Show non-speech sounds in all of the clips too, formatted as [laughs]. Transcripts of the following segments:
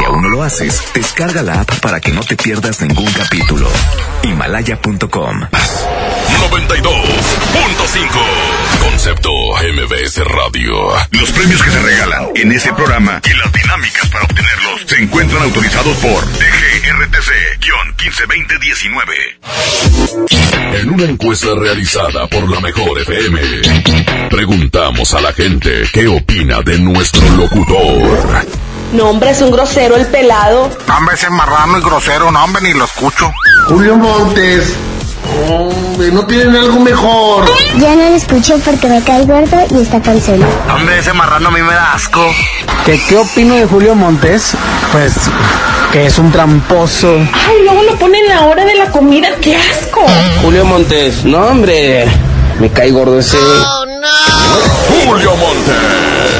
Si aún no lo haces, descarga la app para que no te pierdas ningún capítulo. Himalaya.com 92.5 Concepto MBS Radio. Los premios que se regalan en ese programa y las dinámicas para obtenerlos se encuentran autorizados por DGRTC-152019. En una encuesta realizada por la Mejor FM, preguntamos a la gente qué opina de nuestro locutor. No, hombre, es un grosero el pelado. Hombre, ese marrano y grosero, no, hombre, ni lo escucho. Julio Montes. Hombre, no tienen algo mejor. Ya no lo escuché porque me cae gordo y está cansado. Hombre, ese marrano a mí me da asco. ¿Qué, ¿Qué opino de Julio Montes? Pues que es un tramposo. Ay, luego lo ponen en la hora de la comida, qué asco. Julio Montes, no hombre, me cae gordo ese. Julio Monte.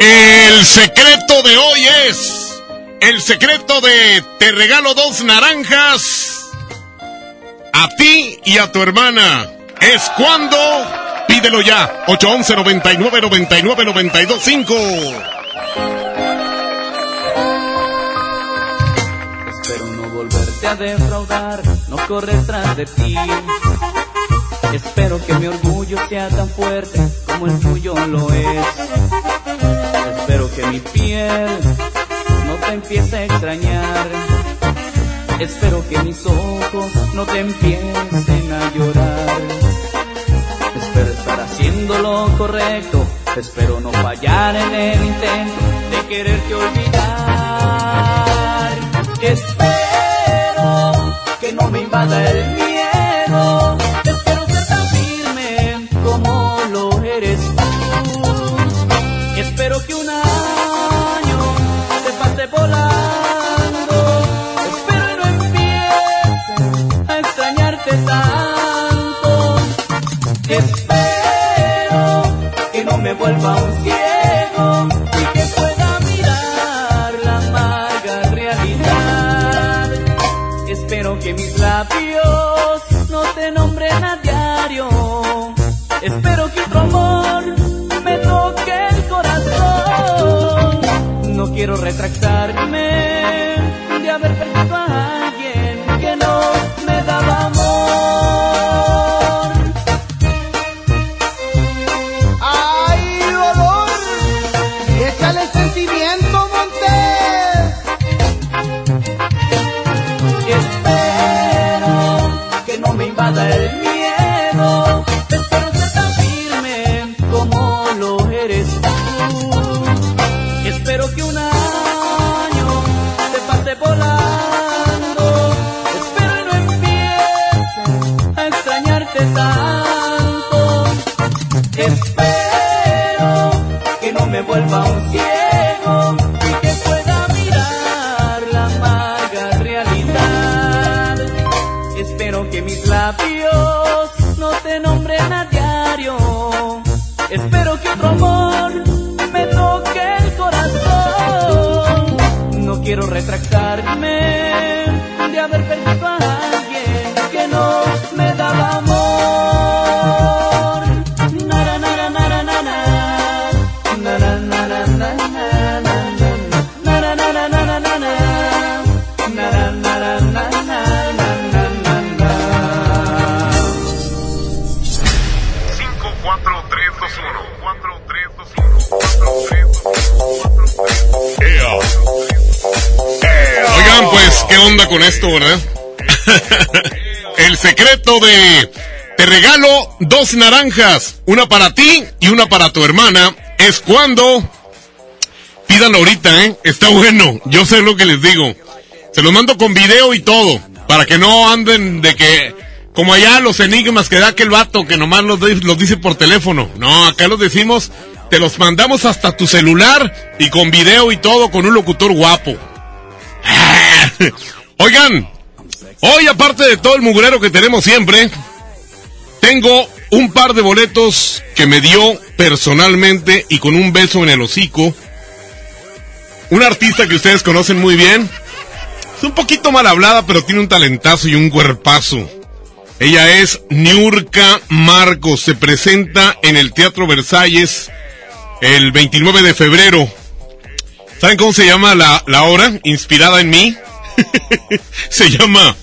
El secreto de hoy es. El secreto de te regalo dos naranjas. A ti y a tu hermana. Es cuando. Pídelo ya. 811 99 99 92 5. Espero no volverte a defraudar, no correr tras de ti. Espero que mi orgullo sea tan fuerte como el tuyo lo es. Espero que mi piel no te empiece a extrañar. Espero que mis ojos no te empiecen a llorar. Espero estar haciendo lo correcto. Espero no fallar en el intento de quererte olvidar. Espero que no me invada el miedo. Espero que un año se pase volando. Espero y no empiece a extrañarte tanto. Espero que no me vuelva un quiero retractarme ¿qué onda con esto, verdad? [laughs] El secreto de te regalo dos naranjas, una para ti y una para tu hermana, es cuando pídanlo ahorita, ¿eh? Está bueno, yo sé lo que les digo. Se los mando con video y todo, para que no anden de que, como allá los enigmas que da aquel vato que nomás los, los dice por teléfono. No, acá los decimos te los mandamos hasta tu celular y con video y todo con un locutor guapo. [laughs] Oigan, hoy aparte de todo el mugrero que tenemos siempre, tengo un par de boletos que me dio personalmente y con un beso en el hocico. Un artista que ustedes conocen muy bien. Es un poquito mal hablada, pero tiene un talentazo y un cuerpazo. Ella es Niurka Marcos. Se presenta en el Teatro Versalles el 29 de febrero. ¿Saben cómo se llama la, la obra? Inspirada en mí. [laughs] se llama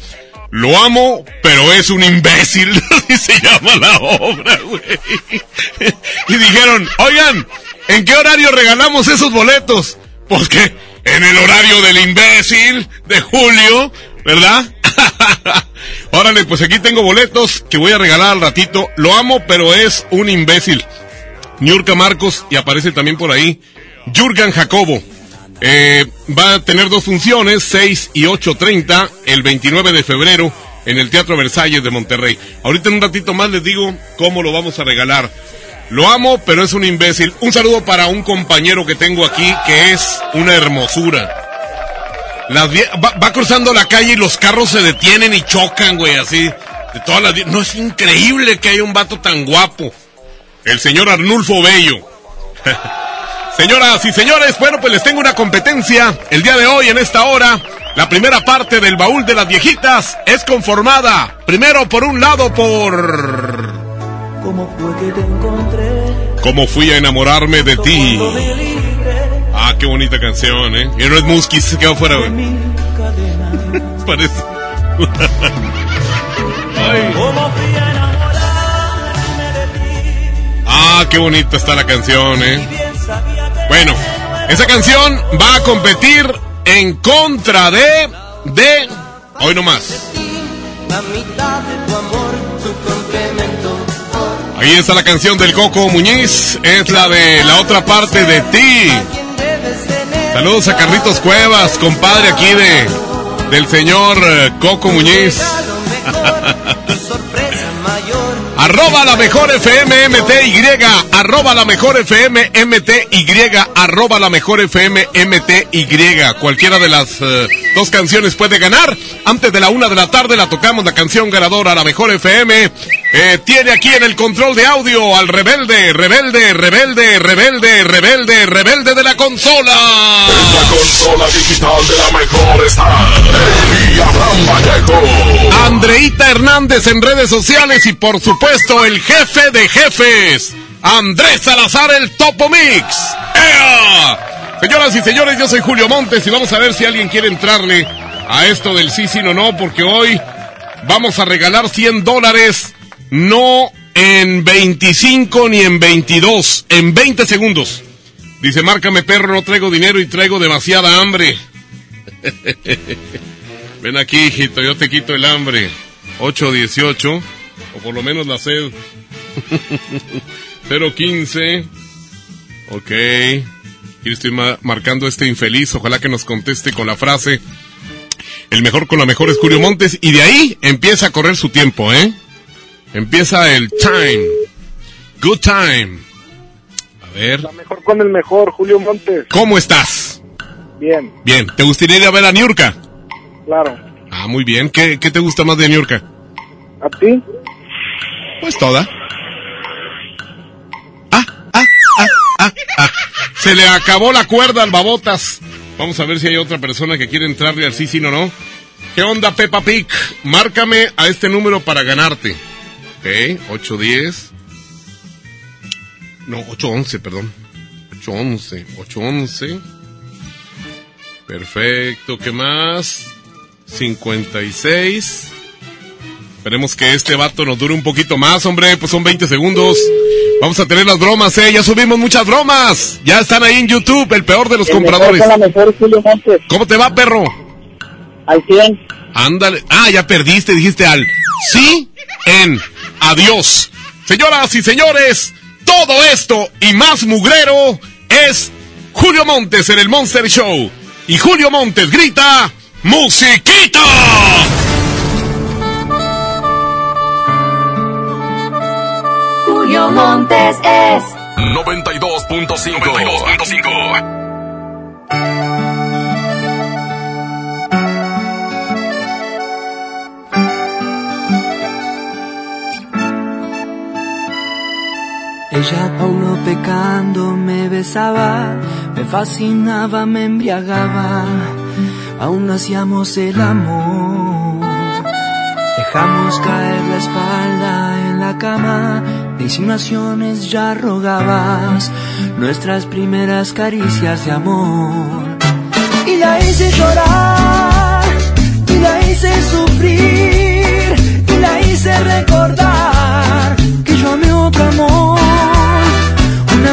Lo amo, pero es un imbécil. [laughs] Se llama la obra, güey. y dijeron, oigan, ¿en qué horario regalamos esos boletos? Pues que en el horario del imbécil de Julio, ¿verdad? [laughs] Órale, pues aquí tengo boletos que voy a regalar al ratito. Lo amo, pero es un imbécil. Niurka Marcos y aparece también por ahí Jurgen Jacobo. Eh, va a tener dos funciones, 6 y 8.30, el 29 de febrero en el Teatro Versalles de Monterrey. Ahorita en un ratito más les digo cómo lo vamos a regalar. Lo amo, pero es un imbécil. Un saludo para un compañero que tengo aquí que es una hermosura. Va, cruzando la calle y los carros se detienen y chocan, güey, así. De todas las no es increíble que haya un vato tan guapo. El señor Arnulfo Bello. [laughs] Señoras y señores, bueno, pues les tengo una competencia. El día de hoy, en esta hora, la primera parte del baúl de las viejitas es conformada. Primero, por un lado, por... ¿Cómo fue que te encontré? ¿Cómo fui a enamorarme de ti? Ah, qué bonita canción, ¿eh? Y no es Musky, se quedó fuera, güey. [laughs] Parece... [laughs] Ay. Ah, qué bonita está la canción, ¿eh? Bueno, esa canción va a competir en contra de... de... Hoy nomás. Ahí está la canción del Coco Muñiz. Es la de la otra parte de ti. Saludos a Carlitos Cuevas, compadre aquí de del señor eh, Coco Muñiz. [laughs] Arroba la mejor FM MTY, arroba la mejor FM MTY, arroba la mejor FM MTY. Cualquiera de las uh, dos canciones puede ganar. Antes de la una de la tarde la tocamos la canción ganadora, la mejor FM. Eh, tiene aquí en el control de audio al rebelde, rebelde, rebelde, rebelde, rebelde, rebelde de la consola. En la consola digital de la mejor está el Abraham Vallejo. Andreita Hernández en redes sociales y por supuesto el jefe de jefes, Andrés Salazar el Topo Mix. ¡Ea! Señoras y señores, yo soy Julio Montes y vamos a ver si alguien quiere entrarle a esto del sí, sí, no, no, porque hoy vamos a regalar 100 dólares no en 25 ni en 22, en 20 segundos. Dice, márcame perro, no traigo dinero y traigo demasiada hambre. [laughs] Ven aquí, hijito, yo te quito el hambre. 818, o por lo menos la sed. [laughs] 015. Ok. Y estoy ma marcando este infeliz. Ojalá que nos conteste con la frase. El mejor con la mejor es Julio Montes. Y de ahí empieza a correr su tiempo, ¿eh? Empieza el time. Good time. A ver. La mejor con el mejor, Julio Montes. ¿Cómo estás? Bien. Bien. ¿Te gustaría ir a ver a Niurka? Claro. Ah, muy bien. ¿Qué, qué te gusta más de Niurka? ¿A ti? Pues toda. Ah, ah, ah, ah, ah. Se le acabó la cuerda al babotas. Vamos a ver si hay otra persona que quiere entrarle al sí, sí, no, no. ¿Qué onda, Peppa Pig? Márcame a este número para ganarte. Ok, 810. No, 811, perdón. 811, 811. Perfecto, ¿qué más? 56. Esperemos que este vato nos dure un poquito más, hombre, pues son 20 segundos. Vamos a tener las bromas, eh, ya subimos muchas bromas. Ya están ahí en YouTube, el peor de los El compradores. mejor Julio Montes. ¿Cómo te va, perro? Al 100. Ándale. Ah, ya perdiste, dijiste al sí en adiós. Señoras y señores, todo esto y más mugrero es Julio Montes en el Monster Show. Y Julio Montes grita, ¡Musiquita! Julio Montes es 92.5. 92.5. Ella aún no pecando me besaba, me fascinaba, me embriagaba, aún hacíamos el amor. Dejamos caer la espalda en la cama, de insinuaciones ya rogabas nuestras primeras caricias de amor. Y la hice llorar, y la hice sufrir, y la hice recordar que yo amé otro amor,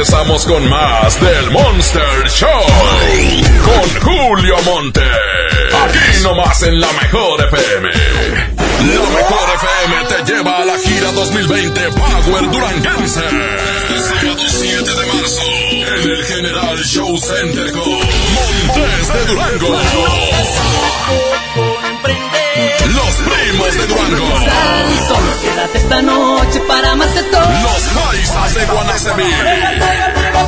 regresamos con más del Monster Show. Con Julio Monte. Aquí nomás en la mejor FM. La mejor FM te lleva a la gira 2020 Power Duranguense. Esta noche para más de todo. Los paisas de Guanacemí.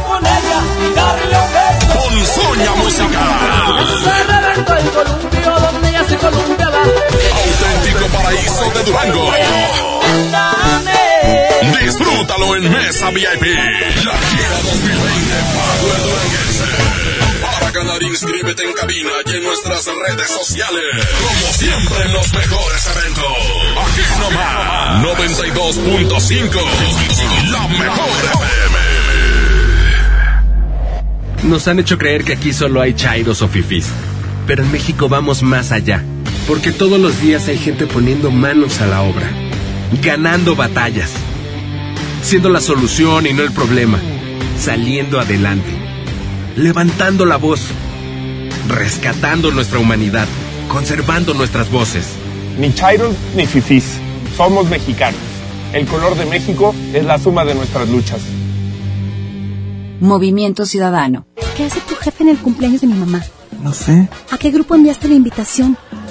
con ella y darle un beso. Con Soña Musical. El columpio donde ella se columpiaba. Auténtico paraíso de Durango. Disfrútalo en Mesa VIP. La gira 2020 Power. Para ganar, inscríbete en cabina y en nuestras redes sociales. Como siempre en los mejores eventos. Aquí nomás. 92.5. La mejor FM. Nos han hecho creer que aquí solo hay chairos o fifís. Pero en México vamos más allá. Porque todos los días hay gente poniendo manos a la obra. Ganando batallas. Siendo la solución y no el problema. Saliendo adelante. Levantando la voz. Rescatando nuestra humanidad. Conservando nuestras voces. Ni chairos ni fifís. Somos mexicanos. El color de México es la suma de nuestras luchas. Movimiento Ciudadano. ¿Qué hace tu jefe en el cumpleaños de mi mamá? No sé. ¿A qué grupo enviaste la invitación?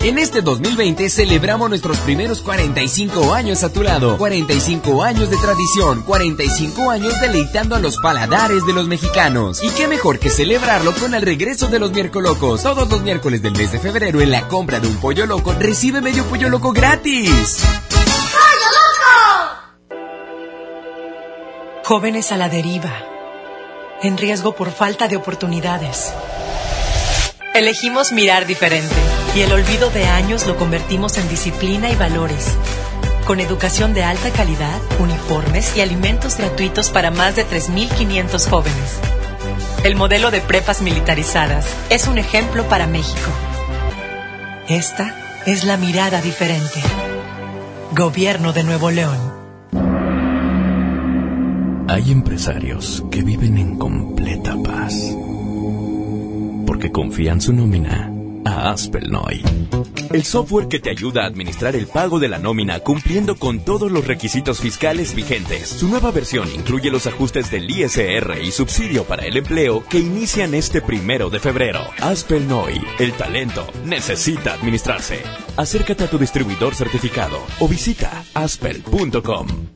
En este 2020 celebramos nuestros primeros 45 años a tu lado. 45 años de tradición, 45 años deleitando a los paladares de los mexicanos. Y qué mejor que celebrarlo con el regreso de los miércolocos. Todos los miércoles del mes de febrero en la compra de un pollo loco recibe medio pollo loco gratis. Jóvenes a la deriva, en riesgo por falta de oportunidades. Elegimos mirar diferente y el olvido de años lo convertimos en disciplina y valores. Con educación de alta calidad, uniformes y alimentos gratuitos para más de 3.500 jóvenes. El modelo de prepas militarizadas es un ejemplo para México. Esta es la mirada diferente. Gobierno de Nuevo León. Hay empresarios que viven en completa paz porque confían su nómina a Aspelnoy. El software que te ayuda a administrar el pago de la nómina cumpliendo con todos los requisitos fiscales vigentes. Su nueva versión incluye los ajustes del ISR y subsidio para el empleo que inician este primero de febrero. Aspelnoy, el talento necesita administrarse. Acércate a tu distribuidor certificado o visita aspel.com.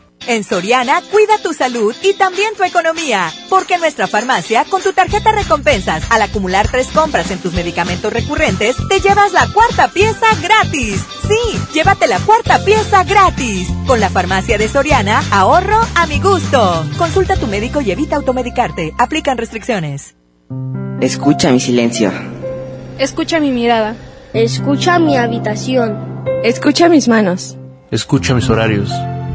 En Soriana, cuida tu salud y también tu economía. Porque en nuestra farmacia, con tu tarjeta recompensas, al acumular tres compras en tus medicamentos recurrentes, te llevas la cuarta pieza gratis. Sí, llévate la cuarta pieza gratis. Con la farmacia de Soriana, ahorro a mi gusto. Consulta a tu médico y evita automedicarte. Aplican restricciones. Escucha mi silencio. Escucha mi mirada. Escucha mi habitación. Escucha mis manos. Escucha mis horarios.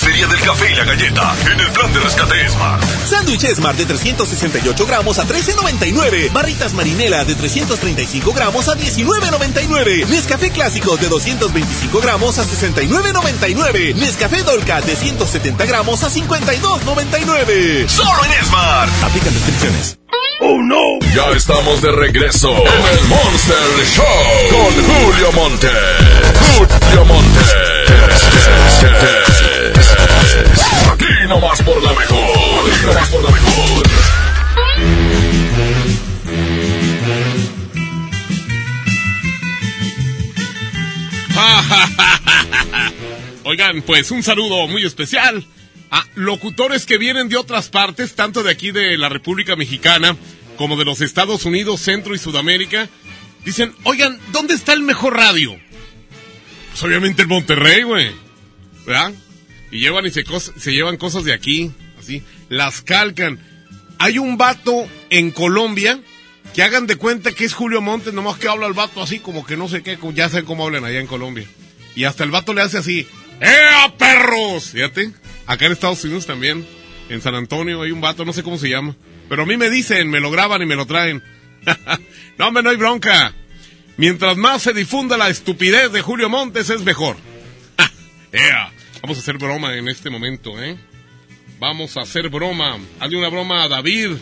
Feria del café y la galleta en el plan de rescate Smart. Sándwich Smart de 368 gramos a 13.99. Barritas Marinela de 335 gramos a 19.99. Nescafé Clásico de 225 gramos a 69.99. Nescafé Dolca de 170 gramos a 52.99. Solo en Smart. Aplican restricciones. ¡Oh, no! Ya estamos de regreso en el Monster Show con Julio Monte. Julio Monte. Aquí nomás por la mejor. Aquí nomás por la mejor. [laughs] Oigan, pues un saludo muy especial a locutores que vienen de otras partes, tanto de aquí de la República Mexicana como de los Estados Unidos, Centro y Sudamérica. Dicen, oigan, ¿dónde está el mejor radio? Pues obviamente el Monterrey, güey. ¿Verdad? Y llevan y se, se llevan cosas de aquí, así, las calcan. Hay un vato en Colombia que hagan de cuenta que es Julio Montes, nomás que habla el vato así como que no sé qué, ya saben cómo hablan allá en Colombia. Y hasta el vato le hace así, ¡Ea, perros! Fíjate, acá en Estados Unidos también, en San Antonio hay un vato, no sé cómo se llama. Pero a mí me dicen, me lo graban y me lo traen. [laughs] no, hombre, no hay bronca. Mientras más se difunda la estupidez de Julio Montes es mejor. [laughs] ¡Ea! Vamos a hacer broma en este momento, ¿eh? Vamos a hacer broma. Hazle una broma a David.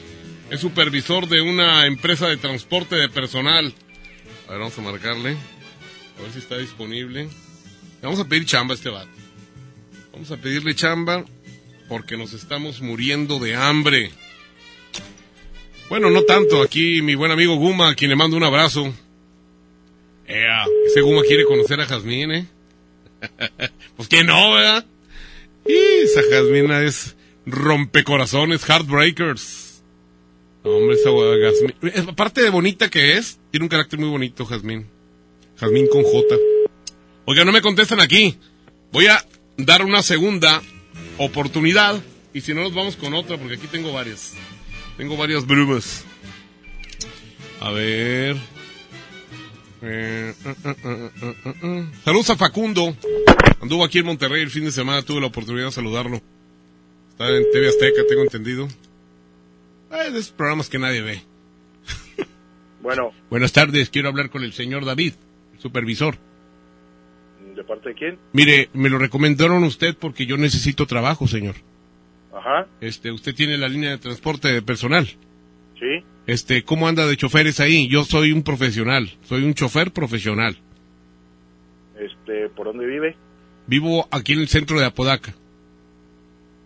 Es supervisor de una empresa de transporte de personal. A ver, vamos a marcarle. A ver si está disponible. Le Vamos a pedir chamba a este vato. Vamos a pedirle chamba porque nos estamos muriendo de hambre. Bueno, no tanto. Aquí mi buen amigo Guma, a quien le mando un abrazo. Ea, ese Guma quiere conocer a Jazmín, ¿eh? [laughs] pues que no, ¿verdad? Y esa Jazmina es rompecorazones, heartbreakers. Hombre, esa Jazmín. es- Aparte de bonita que es, tiene un carácter muy bonito, Jazmín. Jazmín con J. Oiga, no me contestan aquí. Voy a dar una segunda oportunidad. Y si no, nos vamos con otra, porque aquí tengo varias. Tengo varias brumas. A ver. Eh, uh, uh, uh, uh, uh. Saludos a Facundo. Anduvo aquí en Monterrey el fin de semana, tuve la oportunidad de saludarlo. Está en TV Azteca, tengo entendido. Eh, de esos programas que nadie ve. Bueno, [laughs] Buenas tardes, quiero hablar con el señor David, el supervisor. ¿de parte de quién? Mire, me lo recomendaron usted porque yo necesito trabajo, señor. Ajá, Este, usted tiene la línea de transporte personal. Sí. Este, ¿cómo anda de choferes ahí? Yo soy un profesional, soy un chofer profesional. Este, ¿por dónde vive? Vivo aquí en el centro de Apodaca.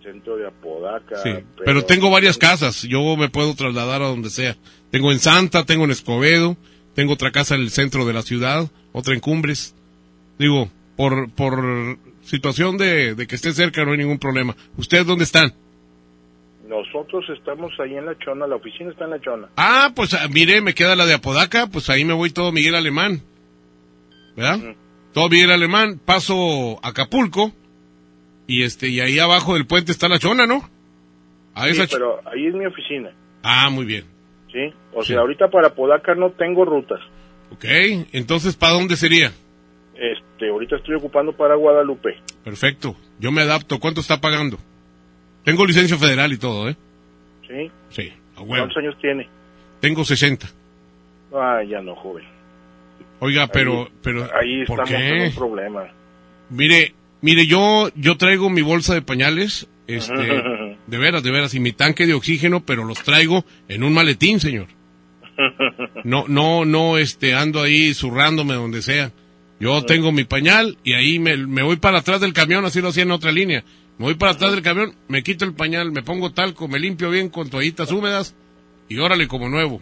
Centro de Apodaca. Sí, pero, tengo varias casas, yo me puedo trasladar a donde sea. Tengo en Santa, tengo en Escobedo, tengo otra casa en el centro de la ciudad, otra en Cumbres. Digo, por, por situación de, de que esté cerca no hay ningún problema. ¿Ustedes dónde están? Nosotros estamos ahí en La Chona, la oficina está en La Chona. Ah, pues ah, mire, me queda la de Apodaca, pues ahí me voy todo Miguel Alemán. ¿Verdad? Todo Miguel Alemán, paso a Acapulco y este y ahí abajo del puente está la chona, ¿no? Sí, pero ahí es mi oficina, Ah, muy bien. ¿sí? O sea, ahorita para Apodaca no tengo rutas. Ok, entonces ¿para dónde sería? Este, ahorita estoy ocupando para Guadalupe. Perfecto, yo me adapto. ¿Cuánto está pagando? Tengo licencia federal y todo, ¿eh? ¿Sí? Sí, a huevo. ¿Cuántos años tiene? Tengo 60. Ah, ya no, joven. Oiga, pero, Ahí- pero, Ahí ¿por estamos en qué? un problema. Mire, mire, yo, yo traigo mi bolsa de pañales, este, [laughs] de veras, de veras, y mi tanque de oxígeno, pero los traigo en un maletín, señor. [laughs] No, no, no, este, ando ahí zurrándome donde sea. Yo tengo mi pañal y ahí me, me voy para atrás del camión, así lo hacía en otra línea. Me voy para atrás del camión, me quito el pañal, me pongo talco, me limpio bien con toallitas húmedas y órale como nuevo.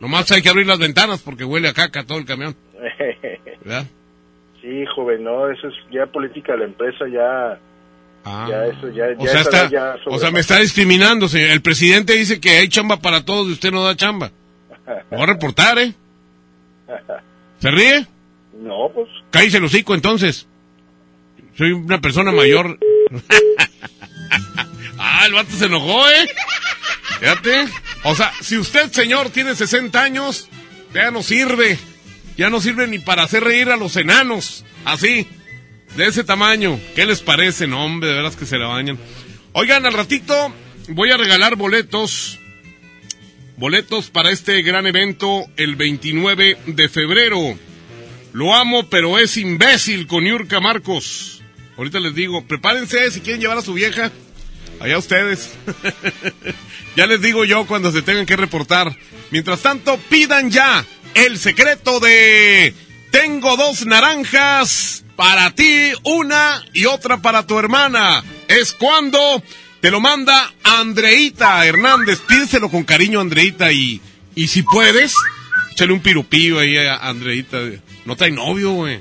Nomás hay que abrir las ventanas porque huele a caca todo el camión, [laughs] ¿verdad? sí, joven, no, eso es ya política de la empresa, ya... Ya eso, ya, O ya sea, esa está, edad ya o sea, me está discriminando, señor. El presidente dice que hay chamba para todos y usted no da chamba. Lo voy a reportar, ¿eh? [laughs] ¿Se ríe? No, pues... Cállese el hocico, entonces. Soy una persona mayor. [laughs] ah, el vato se enojó, ¿eh? Fíjate. O sea, si usted, señor, tiene 60 años, ya no sirve. Ya no sirve ni para hacer reír a los enanos. Así. De ese tamaño. ¿Qué les parece? No, hombre, de veras que se la bañan. Oigan, al ratito voy a regalar boletos. Boletos para este gran evento el 29 de febrero. Lo amo, pero es imbécil con Yurka Marcos. Ahorita les digo, prepárense si quieren llevar a su vieja. Allá ustedes. [laughs] ya les digo yo cuando se tengan que reportar. Mientras tanto, pidan ya el secreto de Tengo dos naranjas para ti, una y otra para tu hermana. Es cuando te lo manda Andreita Hernández. Pídeselo con cariño, Andreita, y, y si puedes, échale un pirupillo ahí a Andreita. No trae novio, güey.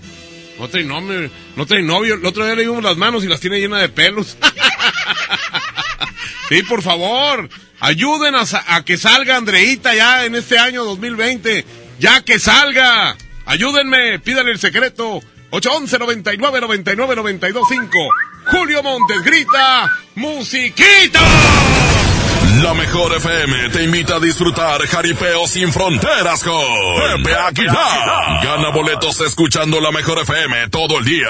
No trae novio, no trae novio. El otro día le dimos las manos y las tiene llenas de pelos. [laughs] sí, por favor, ayuden a, que salga Andreita ya en este año 2020. Ya que salga. Ayúdenme, pídanle el secreto. 811 99 99 92 5. Julio Montes grita, musiquita. La mejor FM te invita a disfrutar Jaripeo sin fronteras con Pepe Aguilar. Gana boletos escuchando la mejor FM todo el día.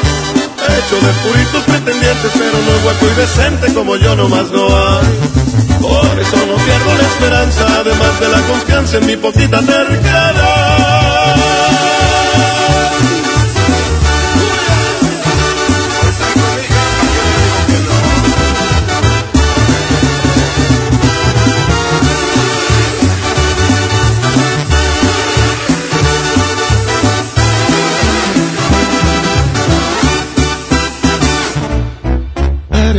Hecho de puritos pretendientes, pero no es guapo y decente como yo nomás no hay. Por eso no pierdo la esperanza, además de la confianza en mi poquita terquedad.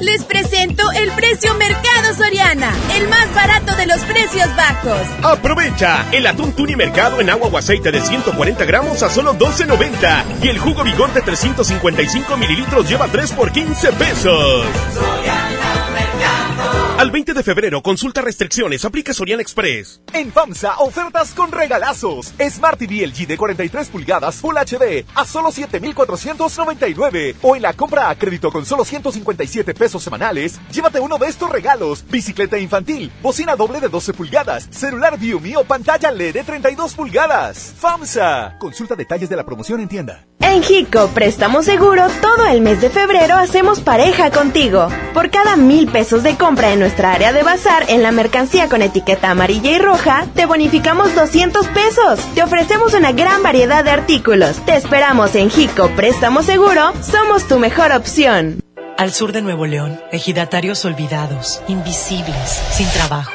Les presento el precio Mercado Soriana, el más barato de los precios bajos. Aprovecha el atún tuni mercado en agua o aceite de 140 gramos a solo 12.90 y el jugo vigor de 355 mililitros lleva 3 por 15 pesos. Al 20 de febrero, consulta restricciones, aplica Sorian Express. En FAMSA, ofertas con regalazos. Smart TV LG de 43 pulgadas Full HD a solo 7,499. O en la compra a crédito con solo 157 pesos semanales, llévate uno de estos regalos. Bicicleta infantil, bocina doble de 12 pulgadas, celular Viumi o pantalla LED de 32 pulgadas. FAMSA. Consulta detalles de la promoción en tienda. En Jico Préstamo Seguro, todo el mes de febrero hacemos pareja contigo. Por cada mil pesos de compra en nuestra área de bazar en la mercancía con etiqueta amarilla y roja, te bonificamos 200 pesos. Te ofrecemos una gran variedad de artículos. Te esperamos en Jico Préstamo Seguro, somos tu mejor opción. Al sur de Nuevo León, ejidatarios olvidados, invisibles, sin trabajo.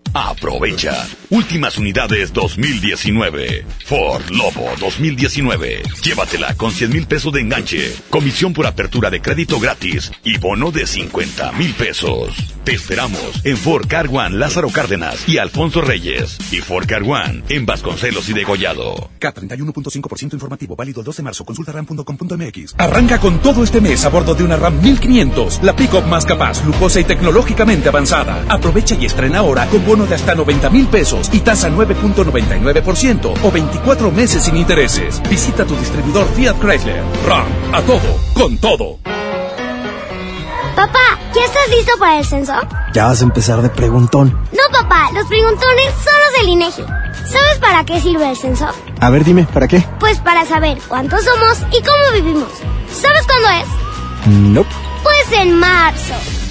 Aprovecha. Últimas unidades 2019. Ford Lobo 2019. Llévatela con 100 mil pesos de enganche, comisión por apertura de crédito gratis y bono de 50 mil pesos. Te esperamos en Ford Car One Lázaro Cárdenas y Alfonso Reyes. Y Ford Car One en Vasconcelos y Degollado. K31.5% informativo, válido el 12 de marzo. Consulta ram.com.mx. Arranca con todo este mes a bordo de una RAM 1500, la pick-up más capaz, lujosa y tecnológicamente avanzada. Aprovecha y estrena ahora con bono de hasta 90 mil pesos y tasa 9.99% o 24 meses sin intereses. Visita tu distribuidor Fiat Chrysler. RAM, a todo, con todo. Papá, ¿ya estás listo para el censo? Ya vas a empezar de preguntón. No, papá, los preguntones son los del INEGI. ¿Sabes para qué sirve el censo? A ver, dime, ¿para qué? Pues para saber cuántos somos y cómo vivimos. ¿Sabes cuándo es? No. Pues en marzo.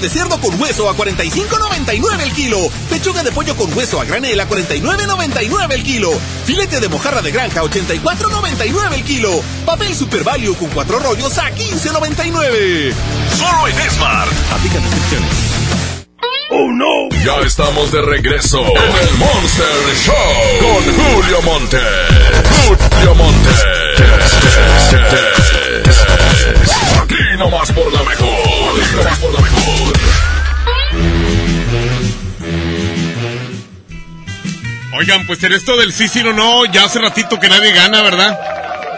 De cerdo con hueso a 45.99 el kilo. Pechuga de pollo con hueso a granel a 49.99 el kilo. Filete de mojarra de granja a 84.99 el kilo. Papel Super Value con cuatro rollos a 15.99. Solo en Smart. Aplica descripciones. ¡Oh, no! Ya estamos de regreso en el Monster Show con Julio Monte. Julio Monte. Aquí nomás por la mejor. Aquí nomás por la mejor. Oigan, pues en esto del sí, sí o no, ya hace ratito que nadie gana, ¿verdad?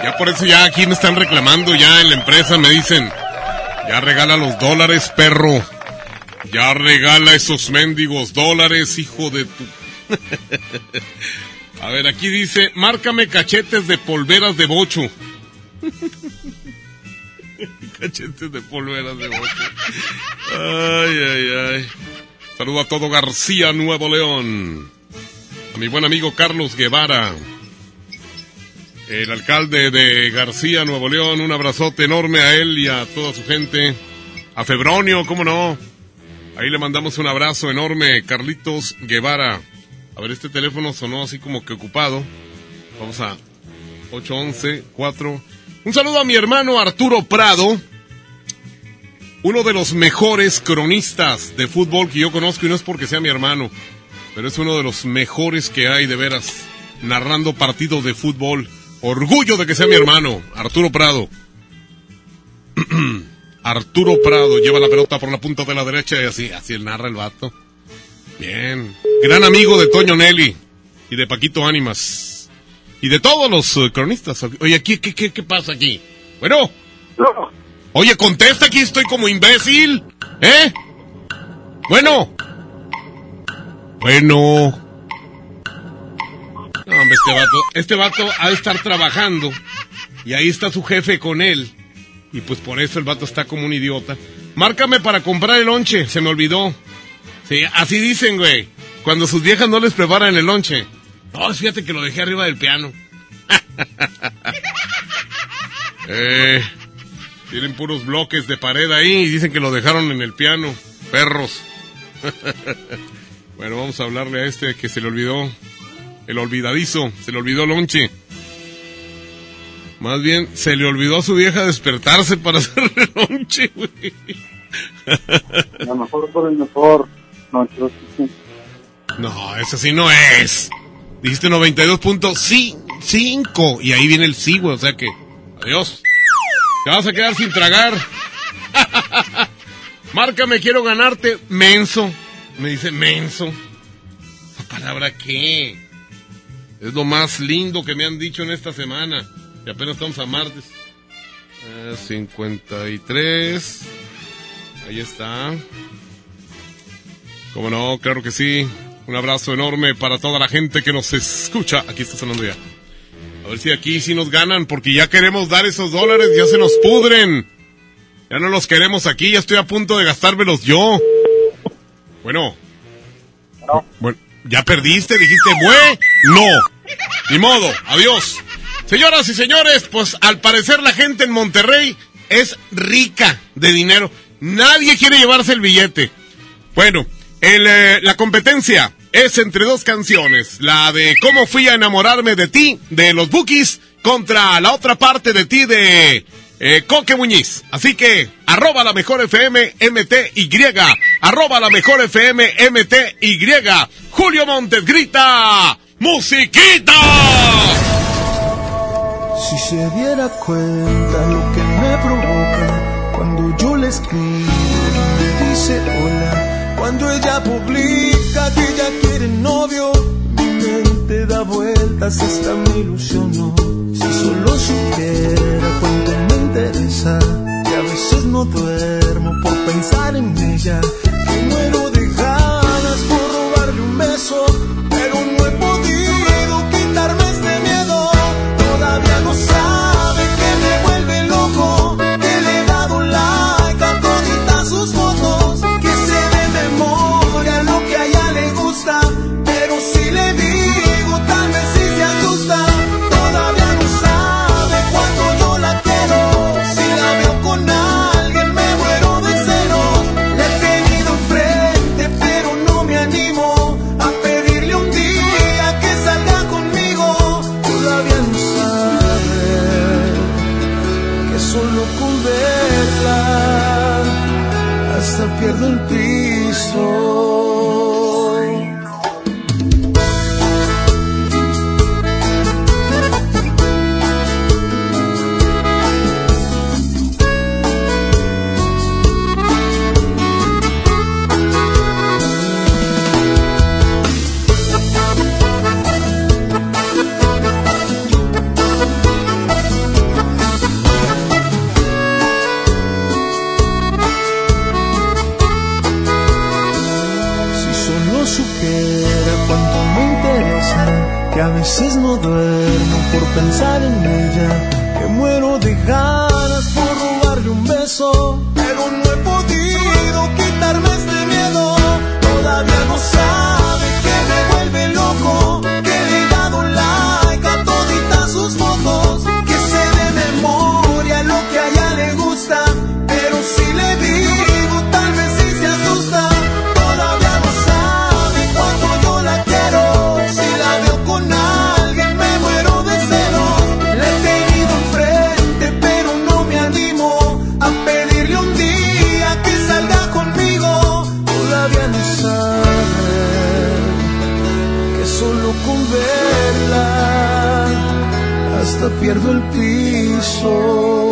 Ya por eso ya aquí me están reclamando, ya en la empresa me dicen, ya regala los dólares, perro. Ya regala esos mendigos dólares, hijo de tu... [laughs] A ver, aquí dice, márcame cachetes de polveras de bocho. [laughs] cachetes de polveras de bocho. Ay, ay, ay. Saludo a todo García, Nuevo León. A mi buen amigo Carlos Guevara. El alcalde de García, Nuevo León. Un abrazote enorme a él y a toda su gente. A Febronio, cómo no. Ahí le mandamos un abrazo enorme, Carlitos Guevara. A ver, este teléfono sonó así como que ocupado. Vamos a 811 4. Un saludo a mi hermano Arturo Prado, uno de los mejores cronistas de fútbol que yo conozco y no es porque sea mi hermano, pero es uno de los mejores que hay de veras narrando partidos de fútbol. Orgullo de que sea mi hermano, Arturo Prado. [clears throat] Arturo Prado lleva la pelota por la punta de la derecha y así, así él narra el vato. Bien. Gran amigo de Toño Nelly y de Paquito Ánimas. Y de todos los uh, cronistas. Oye, aquí, ¿qué, qué, qué pasa aquí? Bueno. Oye, contesta aquí, estoy como imbécil. ¿Eh? Bueno. Bueno. No, hombre, este vato, este vato ha de estar trabajando. Y ahí está su jefe con él. Y pues por eso el vato está como un idiota. Márcame para comprar el lonche, se me olvidó. Sí, así dicen, güey. Cuando sus viejas no les preparan el lonche. No, fíjate que lo dejé arriba del piano. [laughs] eh, tienen puros bloques de pared ahí y dicen que lo dejaron en el piano. Perros. [laughs] bueno, vamos a hablarle a este que se le olvidó. El olvidadizo, se le olvidó el lonche. Más bien, se le olvidó a su vieja despertarse para [laughs] hacer el lonche, güey. A lo mejor por el mejor. No, eso sí no es. Dijiste 92.5 y ahí viene el sí, güey. O sea que, adiós. Te vas a quedar sin tragar. [laughs] Márcame, quiero ganarte. Menso. Me dice menso. ¿Esa palabra qué? Es lo más lindo que me han dicho en esta semana. Y apenas estamos a martes. Eh, 53. Ahí está. Como no, claro que sí. Un abrazo enorme para toda la gente que nos escucha. Aquí está sonando ya. A ver si aquí sí nos ganan, porque ya queremos dar esos dólares, ya se nos pudren. Ya no los queremos aquí, ya estoy a punto de gastármelos yo. Bueno. Bueno, ya perdiste, dijiste, güey. No. Ni modo, adiós. Señoras y señores, pues al parecer la gente en Monterrey es rica de dinero. Nadie quiere llevarse el billete. Bueno, el, eh, la competencia es entre dos canciones. La de Cómo fui a enamorarme de ti, de los Bookies, contra la otra parte de ti de eh, Coque Muñiz. Así que, arroba la mejor FM MTY. Arroba la mejor FM MTY. Julio Montes grita, ¡Musiquita! Si se diera cuenta lo que me provoca cuando yo le escribo dice hola, cuando ella publica novio, mi mente da vueltas hasta me ilusionó. Si solo supiera cuánto me interesa, que a veces no duermo por pensar supiera pierdo el piso.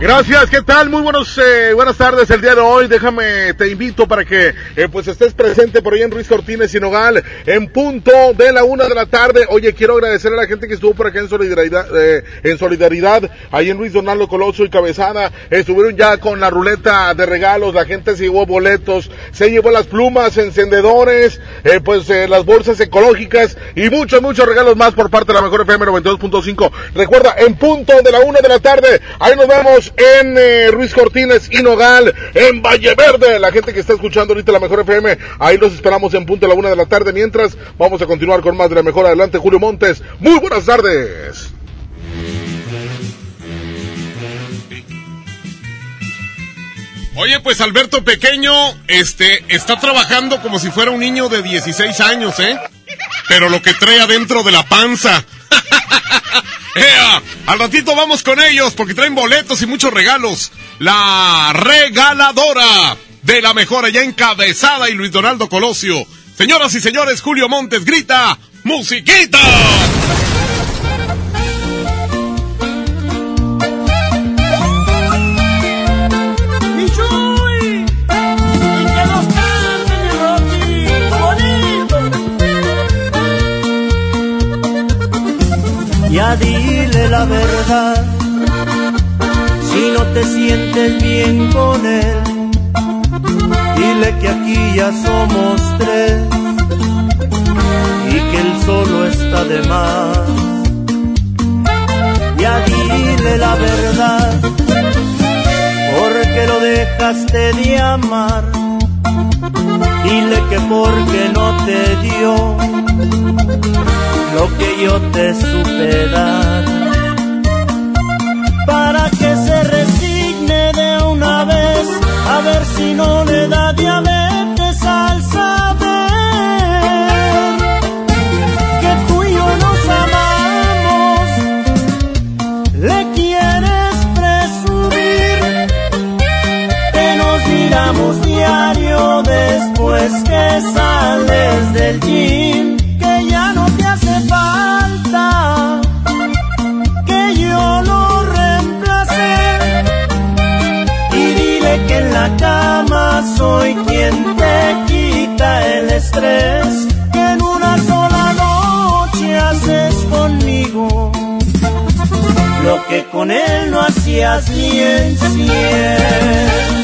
Gracias, ¿qué tal? Muy buenos, eh, buenas tardes el día de hoy. Déjame, te invito para que eh, pues estés presente por ahí en Ruiz Cortines y Nogal en punto de la una de la tarde. Oye, quiero agradecer a la gente que estuvo por acá en solidaridad, eh, en solidaridad, ahí en Luis Donaldo Coloso y Cabezada. Estuvieron ya con la ruleta de regalos, la gente se llevó boletos, se llevó las plumas, encendedores, eh, pues las bolsas ecológicas y muchos, muchos regalos más por parte de la mejor FM 92.5. Recuerda, en punto de la una de la tarde, ahí nos vemos en eh, Ruiz Cortines y Nogal, en Valle Verde. La gente que está escuchando ahorita la mejor FM, ahí los esperamos en punto de la una de la tarde. Mientras, vamos a continuar con más de la mejor. Adelante, Julio Montes. Muy buenas tardes. Oye, pues Alberto Pequeño, este, está trabajando como si fuera un niño de 16 años, ¿eh? Pero lo que trae adentro de la panza. [laughs] ¡Ea! Al ratito vamos con ellos porque traen boletos y muchos regalos. La regaladora de la mejor allá encabezada y Luis Donaldo Colosio. Señoras y señores, Julio Montes grita, ¡musiquita! Ya dile la verdad, si no te sientes bien con él, dile que aquí ya somos tres y que él solo está de más. Ya dile la verdad, porque lo dejaste de amar, dile que porque no te dio lo que yo te supe dar. Para que se resigne de una vez. A ver si no le da diabetes al saber que tú y yo nos amamos. Le quieres presumir que nos miramos diario después que sales del gym soy quien te quita el estrés que en una sola noche haces conmigo lo que con él no hacías ni en cien.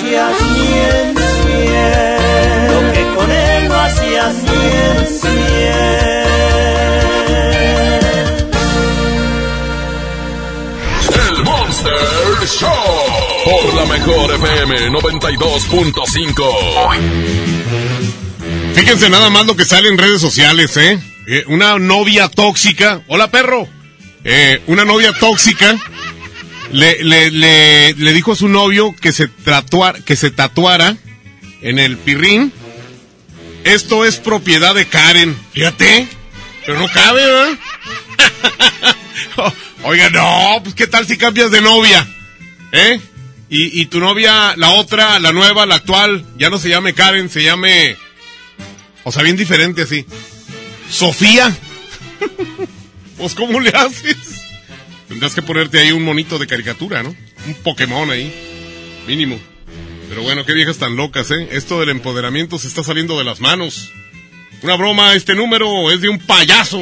El Monster Show por la mejor FM 92.5. Fíjense nada más lo que sale en redes sociales, ¿eh? Eh, una novia tóxica. Hola, perro. Eh, una novia tóxica le, le, le, dijo a su novio que se, que se tatuara en el pirrín. Esto es propiedad de Karen. Fíjate. Pero no cabe, ¿verdad? [laughs] Oiga, no, pues qué tal si cambias de novia, ¿eh? Y, y tu novia, la otra, la nueva, la actual, ya no se llame Karen, se llame... O sea, bien diferente así. Sofía. [laughs] pues ¿cómo le haces? Tendrás que ponerte ahí un monito de caricatura, ¿no? Un Pokémon ahí. Mínimo. Pero bueno, qué viejas tan locas, ¿eh? Esto del empoderamiento se está saliendo de las manos. Una broma, este número es de un payaso.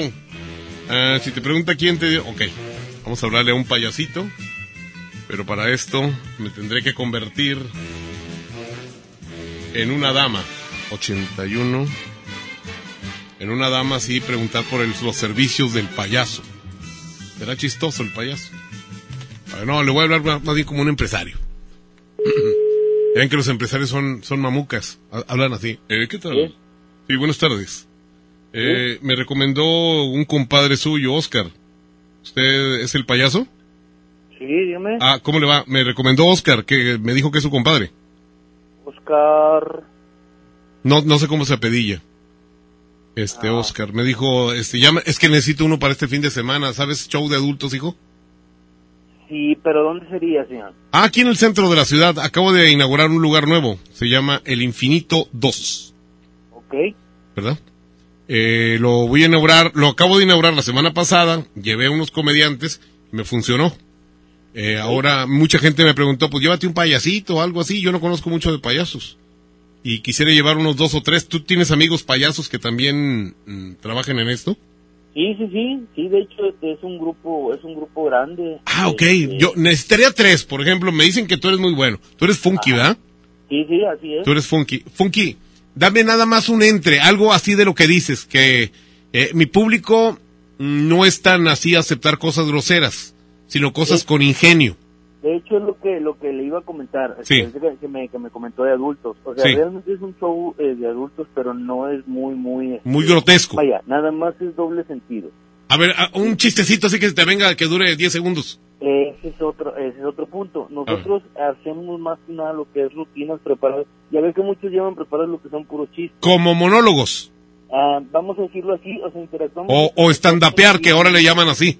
Ah, si te pregunta quién te. Ok, vamos a hablarle a un payasito. Pero para esto me tendré que convertir en una dama. 81. En una dama así preguntar por los servicios del payaso. Será chistoso el payaso. No, le voy a hablar más bien como un empresario. [clears throat] Ya ven que los empresarios son, son mamucas. Ha- Hablan así. Eh, ¿Qué tal? Sí, buenas tardes. Eh, Me recomendó un compadre suyo, Oscar. ¿Usted es el payaso? Sí, dígame. Ah, ¿cómo le va? Me recomendó Oscar, que me dijo que es su compadre. Oscar. No, no sé cómo se apedilla. Este, Oscar. Me dijo, este, ya me- es que necesito uno para este fin de semana. ¿Sabes? Show de adultos, hijo. Sí, pero ¿dónde sería, señor? Ah, aquí en el centro de la ciudad. Acabo de inaugurar un lugar nuevo. Se llama El Infinito 2. Ok. ¿Verdad? Eh, lo voy a inaugurar, lo acabo de inaugurar la semana pasada. Llevé unos comediantes. Me funcionó. Eh, ahora mucha gente me preguntó, pues llévate un payasito o algo así. Yo no conozco mucho de payasos. Y quisiera llevar unos dos o tres. ¿Tú tienes amigos payasos que también mm, trabajen en esto? Sí, sí, sí. Sí, de hecho este es un grupo, es un grupo grande. Ah, ok. Este, Yo necesitaría tres, por ejemplo. Me dicen que tú eres muy bueno. Tú eres funky, ¿verdad? Sí, sí, así es. Tú eres funky. Funky, dame nada más un entre, algo así de lo que dices, que eh, mi público no es tan así a aceptar cosas groseras, sino cosas con ingenio. De hecho es lo que lo que le iba a comentar, Sí. que, que me, que me comentó de adultos. O sea, Sí. realmente es un show eh, de adultos, pero no es muy, muy... Muy grotesco. Vaya, nada más es doble sentido. A ver, a- un chistecito así que te venga, que dure 10 segundos. Ese es otro, ese es otro punto. Nosotros hacemos más que nada lo que es rutinas preparadas. Ya ves que muchos llevan preparados lo que son puros chistes. Como monólogos. Ah, vamos a decirlo así, o sea, interactuamos. O, o estandapear, que ahora le llaman así.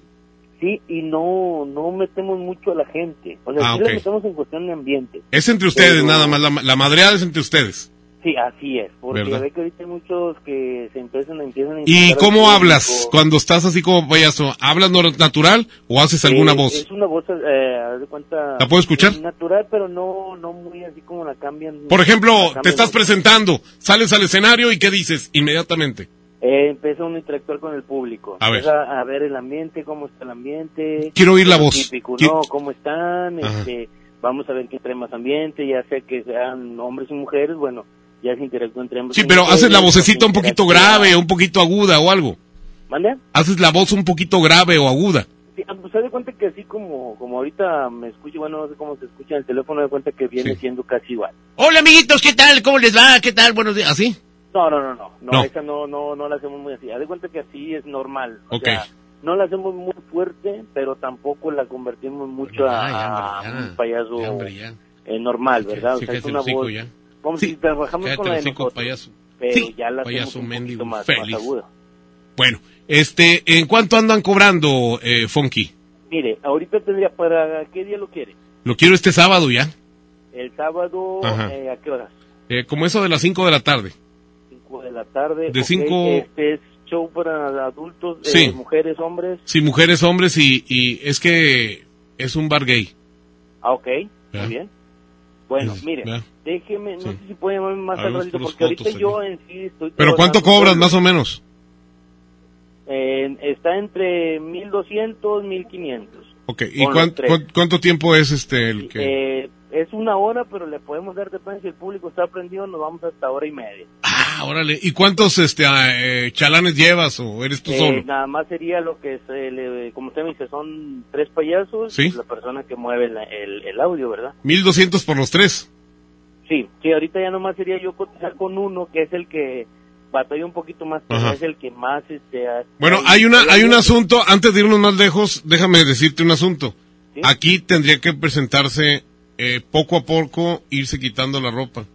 Sí, y no, no metemos mucho a la gente. O sea, Ah, sí ok. la metemos en cuestión de ambiente. Es entre ustedes Pero- nada más, la, la madreada es entre ustedes. Sí, así es. Porque ¿Verdad? ve que ahorita hay muchos que se empiezan, empiezan a ¿Y cómo hablas cuando estás así como payaso? ¿Hablas natural o haces alguna Eh, voz? Es una voz, eh, haz de cuenta. ¿La puedo escuchar? Natural, pero no, no muy así como la cambian. Por ejemplo, te estás presentando, sales al escenario y ¿qué dices inmediatamente? Eh, empieza uno a interactuar con el público. A ver. Empieza a ver el ambiente, cómo está el ambiente. Quiero oír la voz. Típico, ¿no? ¿Cómo están? Este, vamos a ver quién trae más ambiente, ya sea que sean hombres y mujeres, bueno, ya se interactúa entre ambos. Sí, pero haces la vocecita un poquito grave, un poquito aguda o algo. ¿Mande? Haces la voz un poquito grave o aguda. Sí, ah, pues se de cuenta que así como, como ahorita me escucho, bueno, no sé cómo se escucha en el teléfono, de cuenta que viene siendo casi igual. Hola amiguitos, ¿qué tal? ¿Cómo les va? ¿Qué tal? Buenos días. ¿Así? No, no, no, no, No. esa no, no, no la hacemos muy así. Haz de cuenta que así es normal. O Ok. sea, no la hacemos muy fuerte, pero tampoco la convertimos mucho a, un payaso eh, normal, ¿verdad? Sí, o sea, es una voz. ya. Como Sí, si trabajamos con el la de hocico, nosotros, payaso. pero Sí, ya la payaso mendigo, más, feliz. más. Bueno, este, ¿en cuánto andan cobrando, eh, Funky? Mire, ahorita tendría, ¿para qué día lo quiere? Lo quiero este sábado ya. El sábado, eh, ¿a qué horas? Eh, como eso de las 5 de la tarde. 5 de la tarde. De ok, cinco- Este es show para adultos, eh, Sí. mujeres, hombres. Sí, mujeres, hombres y, y es que es un bar gay. Ah, ok, ¿Verdad? muy bien. Bueno, Es- mire, ¿verdad? déjeme, no sé si puede llamarme más al ratito, porque ahorita jotos yo en sí estoy... Pero ¿cuánto cobras más o menos? Eh, está entre 1200, 1500. Ok, ¿y Con los cuán- tres. cuán- cuánto tiempo es este el que...? Eh, es una hora, pero le podemos dar, depende si el público está prendido, nos vamos hasta hora y media. Ah, órale. ¿Y cuántos este, ah, eh, chalanes llevas o eres tú Eh, solo? nada más sería lo que, es, eh, le- como usted me dice, son tres payasos Sí. y la persona que mueve la- el, el audio, ¿verdad? 1200 por los tres. Sí, sí, ahorita ya nomás sería yo cotizar con uno, que es el que batalla un poquito más, pero Ajá. es el que más, este... ha- Bueno, hay una, hay un asunto, antes de irnos más lejos, déjame decirte un asunto. Aquí tendría que presentarse eh, poco a poco, irse quitando la ropa.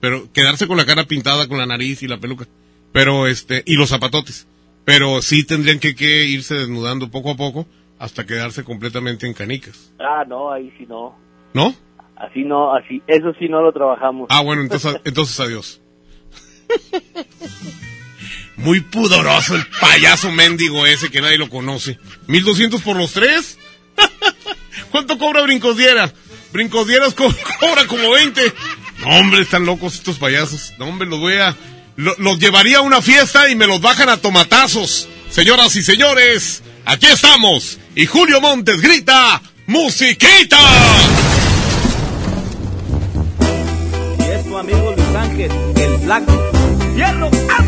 Pero quedarse con la cara pintada, con la nariz y la peluca. Pero este, y los zapatotes. Pero sí tendrían que, que irse desnudando poco a poco hasta quedarse completamente en canicas. Ah, no, ahí sí no. ¿No? Así no, así, eso sí no lo trabajamos. Ah, bueno, entonces, [laughs] entonces adiós. Muy pudoroso el payaso mendigo ese que nadie lo conoce. ¿1200 por los tres? [laughs] ¿Cuánto cobra Brincosdiera? Brincosdieras co- [laughs] cobra como 20. No, hombre, están locos estos payasos. No, hombre, los voy a... lo- los llevaría a una fiesta y me los bajan a tomatazos. Señoras y señores, aquí estamos. Y Julio Montes grita, ¡Musiquita! Y es tu amigo Luis Ángel, el flaco. ¡Hierro! ¡Vámonos,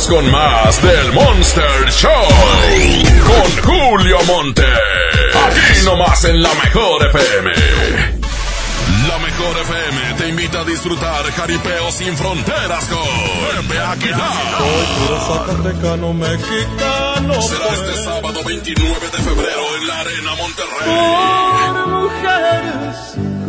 Regresamos con más del Monster Show. Con Julio Monte. Aquí nomás en la mejor FM. La mejor FM te invita a disfrutar jaripeo sin fronteras con Pepe Aguilar. Zacatecano mexicano. Será este sábado 29 de febrero en la Arena Monterrey. Por mujeres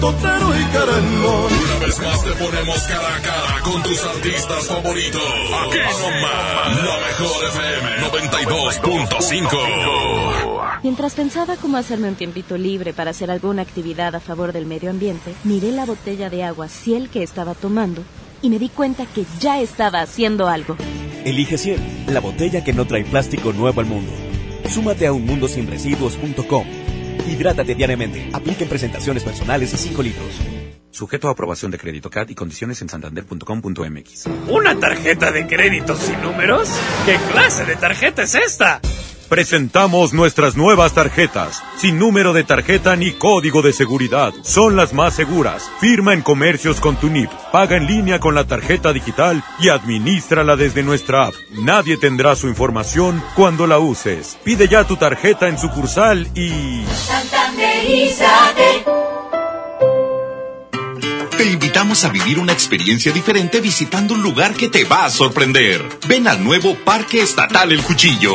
totero y querendón. Una vez más te ponemos cara a cara con tus artistas favoritos. Aquí nomás, la mejor FM 92.5. Mientras pensaba cómo hacerme un tiempito libre para hacer alguna actividad a favor del medio ambiente, miré la botella de agua Ciel que estaba tomando y me di cuenta que ya estaba haciendo algo. Elige Ciel, la botella que no trae plástico nuevo al mundo. Súmate a unmundosinresiduos.com. Hidrátate diariamente. Apliquen presentaciones personales y 5 litros. Sujeto a aprobación de crédito CAT y condiciones en santander.com.mx. ¿Una tarjeta de crédito sin números? ¿Qué clase de tarjeta es esta? Presentamos nuestras nuevas tarjetas, sin número de tarjeta ni código de seguridad. Son las más seguras. Firma en comercios con tu NIP, paga en línea con la tarjeta digital y administrala desde nuestra app. Nadie tendrá su información cuando la uses. Pide ya tu tarjeta en sucursal y... Santanderízate. Te invitamos a vivir una experiencia diferente visitando un lugar que te va a sorprender. Ven al nuevo Parque Estatal El Cuchillo.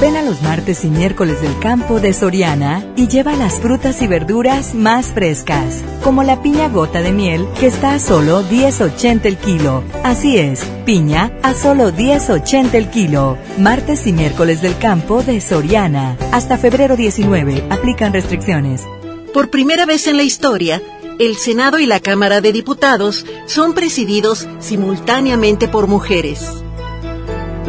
Ven a los martes y miércoles del campo de Soriana y lleva las frutas y verduras más frescas, como la piña gota de miel que está a solo 10.80 el kilo. Así es, piña a solo 10.80 el kilo. Martes y miércoles del campo de Soriana. Hasta febrero 19. Aplican restricciones. Por primera vez en la historia, el Senado y la Cámara de Diputados son presididos simultáneamente por mujeres.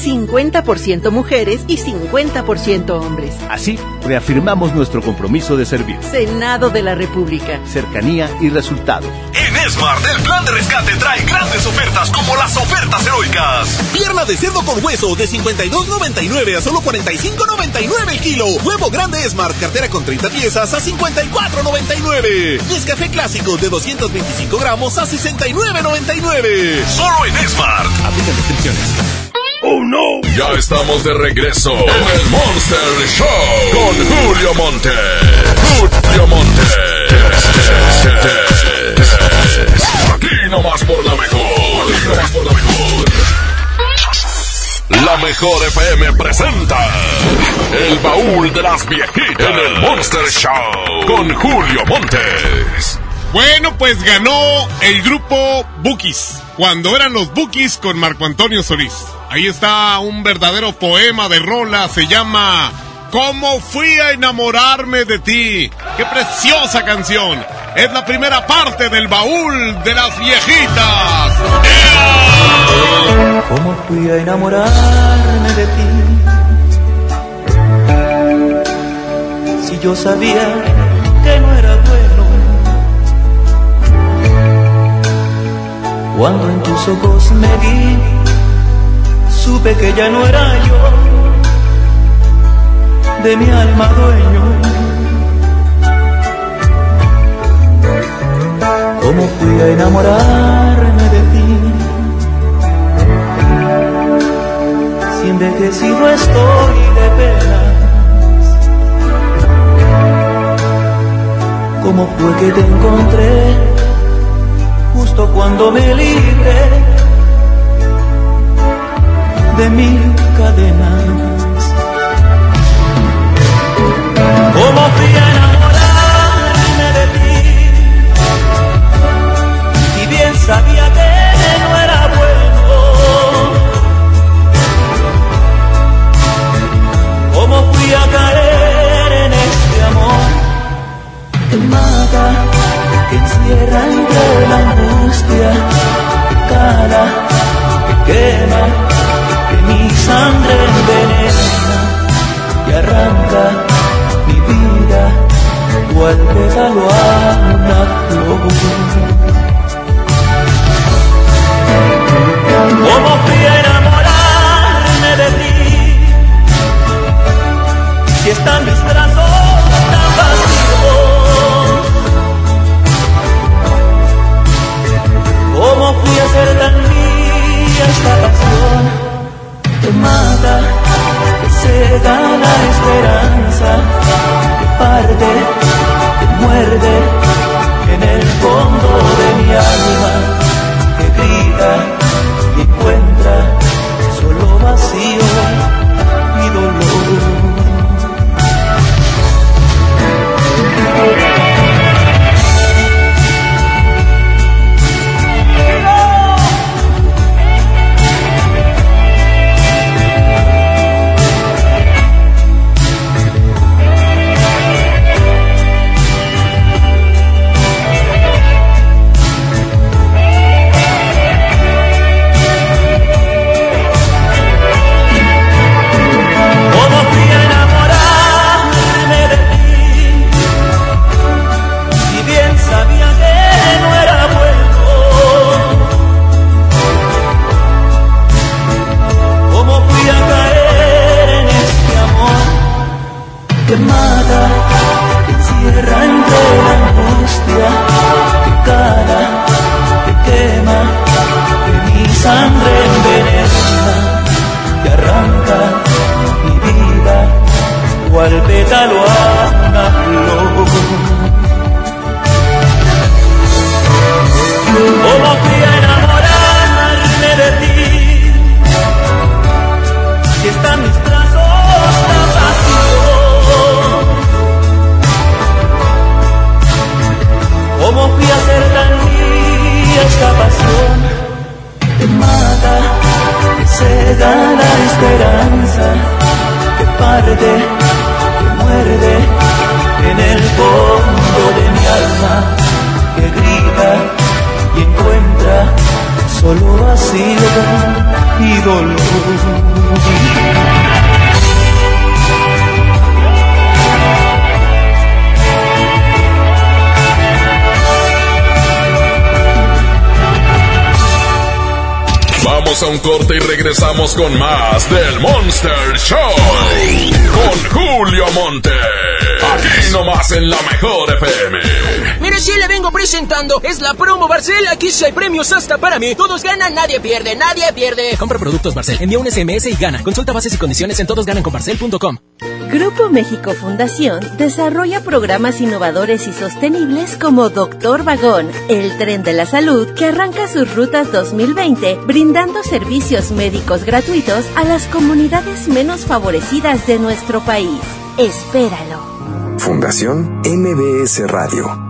50% mujeres y 50% hombres. Así, reafirmamos nuestro compromiso de servir. Senado de la República. Cercanía y resultados. En Smart, el plan de rescate trae grandes ofertas como las ofertas heroicas. Pierna de cerdo con hueso de 52.99 a solo 45.99 el kilo. Huevo grande Smart, cartera con 30 piezas a 54.99. Nescafé clásico de 225 gramos a 69.99. Solo en Smart. Aplica restricciones. ¡Oh, no! Ya estamos de regreso en el Monster Show con Julio Monte. Julio Monte. Aquí nomás por la mejor. Aquí nomás por la mejor. La mejor FM presenta El baúl de las viejitas en el Monster Show con Julio Montes. Bueno, pues ganó el grupo Bookies, cuando eran los Bookies con Marco Antonio Solís. Ahí está un verdadero poema de rola, se llama ¿Cómo fui a enamorarme de ti? ¡Qué preciosa canción! Es la primera parte del baúl de las viejitas. ¿Cómo fui a enamorarme de ti? Si yo sabía que no era bueno. Cuando en tus ojos me vi, supe que ya no era yo de mi alma dueño. ¿Cómo fui a enamorarme de ti? Si envejecido estoy de penas. ¿Cómo fue que te encontré justo cuando me libré de mil cadenas? ¿Cómo fui a enamorarme de ti? Y bien sabía que no era bueno. ¿Cómo fui a caer en este amor? que encierra entre la angustia, que cala, sangre envenena y arranca mi vida, cual pétalo a una es la promo Barcel. Aquí sí hay premios hasta para mí. Todos ganan, nadie pierde, nadie pierde. Compra productos Barcel, envía un SMS y gana. Consulta bases y condiciones en todosgananconbarcel.com. Grupo México Fundación desarrolla programas innovadores y sostenibles como Doctor Vagón, el tren de la salud que arranca sus rutas 2020 brindando servicios médicos gratuitos a las comunidades menos favorecidas de nuestro país. Espéralo. Fundación MBS Radio.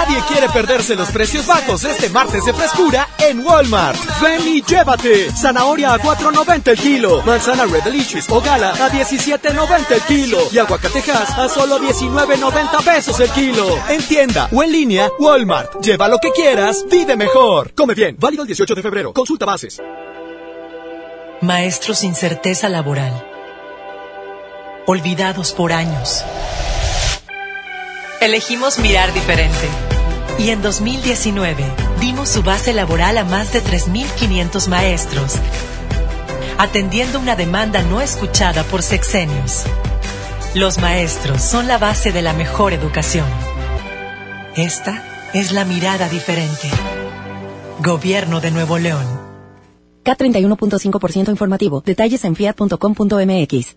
Nadie quiere perderse los precios bajos este martes de frescura en Walmart. Ven y llévate. Zanahoria a 4.90 el kilo. Manzana Red Delicious o Gala a 17.90 el kilo. Y aguacatejas a solo 19.90 pesos el kilo. En tienda o en línea, Walmart. Lleva lo que quieras, vive mejor. Come bien. Válido el 18 de febrero. Consulta bases. Maestros sin certeza laboral. Olvidados por años. Elegimos mirar diferente. Y en 2019 dimos su base laboral a más de 3.500 maestros, atendiendo una demanda no escuchada por sexenios. Los maestros son la base de la mejor educación. Esta es la mirada diferente. Gobierno de Nuevo León. K31.5% informativo. Detalles en fiat.com.mx.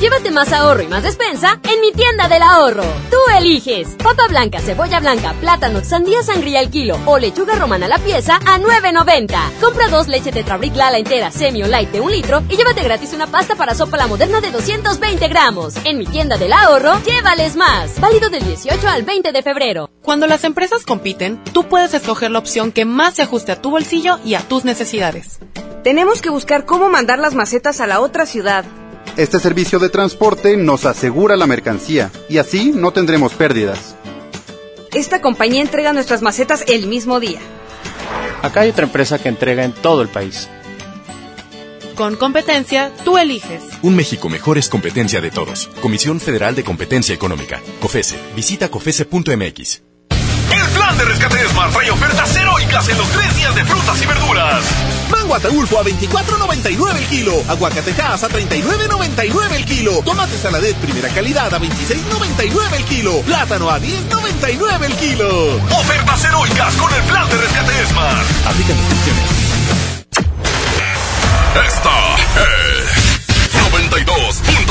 Llévate más ahorro y más despensa en mi tienda del ahorro. Tú eliges papa blanca, cebolla blanca, plátano, sandía sangría al kilo o lechuga romana a la pieza a 9.90. Compra dos leche Tetrabric Lala entera, semi o light de un litro y llévate gratis una pasta para sopa la moderna de 220 gramos. En mi tienda del ahorro, llévales más. Válido del 18 al 20 de febrero. Cuando las empresas compiten, tú puedes escoger la opción que más se ajuste a tu bolsillo y a tus necesidades. Tenemos que buscar cómo mandar las macetas a la otra ciudad. Este servicio de transporte nos asegura la mercancía y así no tendremos pérdidas. Esta compañía entrega nuestras macetas el mismo día. Acá hay otra empresa que entrega en todo el país. Con competencia, tú eliges. Un México mejor es competencia de todos. Comisión Federal de Competencia Económica. COFESE. Visita COFESE.mx. El plan de rescate Smart trae ofertas heroicas en los tres días de frutas y verduras. Mango Ataulfo a 24.99 el kilo. Aguacatejas a 39.99 el kilo. Tomate saladet primera calidad a 26.99 el kilo. Plátano a 10.99 el kilo. Ofertas heroicas con el plan de rescate Smart. Aplican restricciones. Esta es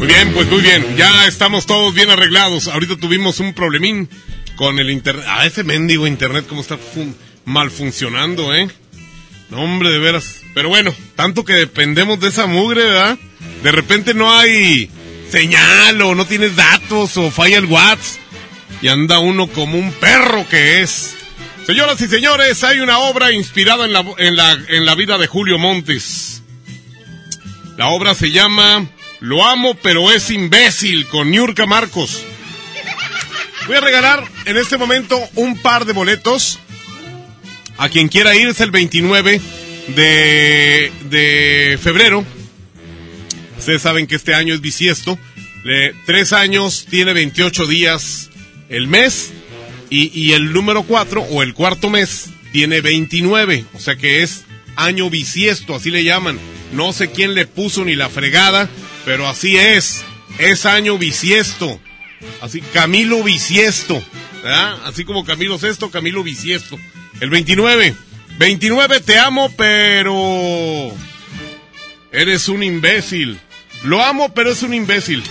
Muy bien, pues muy bien. Ya estamos todos bien arreglados. Ahorita tuvimos un problemín con el internet. Ah, ese mendigo internet, cómo está fun mal funcionando, ¿eh? No, hombre, de veras. Pero bueno, tanto que dependemos de esa mugre, ¿verdad? De repente no hay señal o no tienes datos o falla el WhatsApp. Y anda uno como un perro que es. Señoras y señores, hay una obra inspirada en la, en la, en la vida de Julio Montes. La obra se llama Lo amo pero es imbécil con Niurka Marcos. Voy a regalar en este momento un par de boletos. A quien quiera ir es el 29 de, de febrero. Ustedes saben que este año es bisiesto. Tres años tiene 28 días el mes. Y, y el número 4 o el cuarto mes tiene 29. O sea que es año bisiesto, así le llaman. No sé quién le puso ni la fregada, pero así es. Es año bisiesto. Así, Camilo bisiesto. ¿verdad? Así como Camilo Sexto, Camilo bisiesto. El 29. 29, te amo, pero... Eres un imbécil. Lo amo, pero es un imbécil.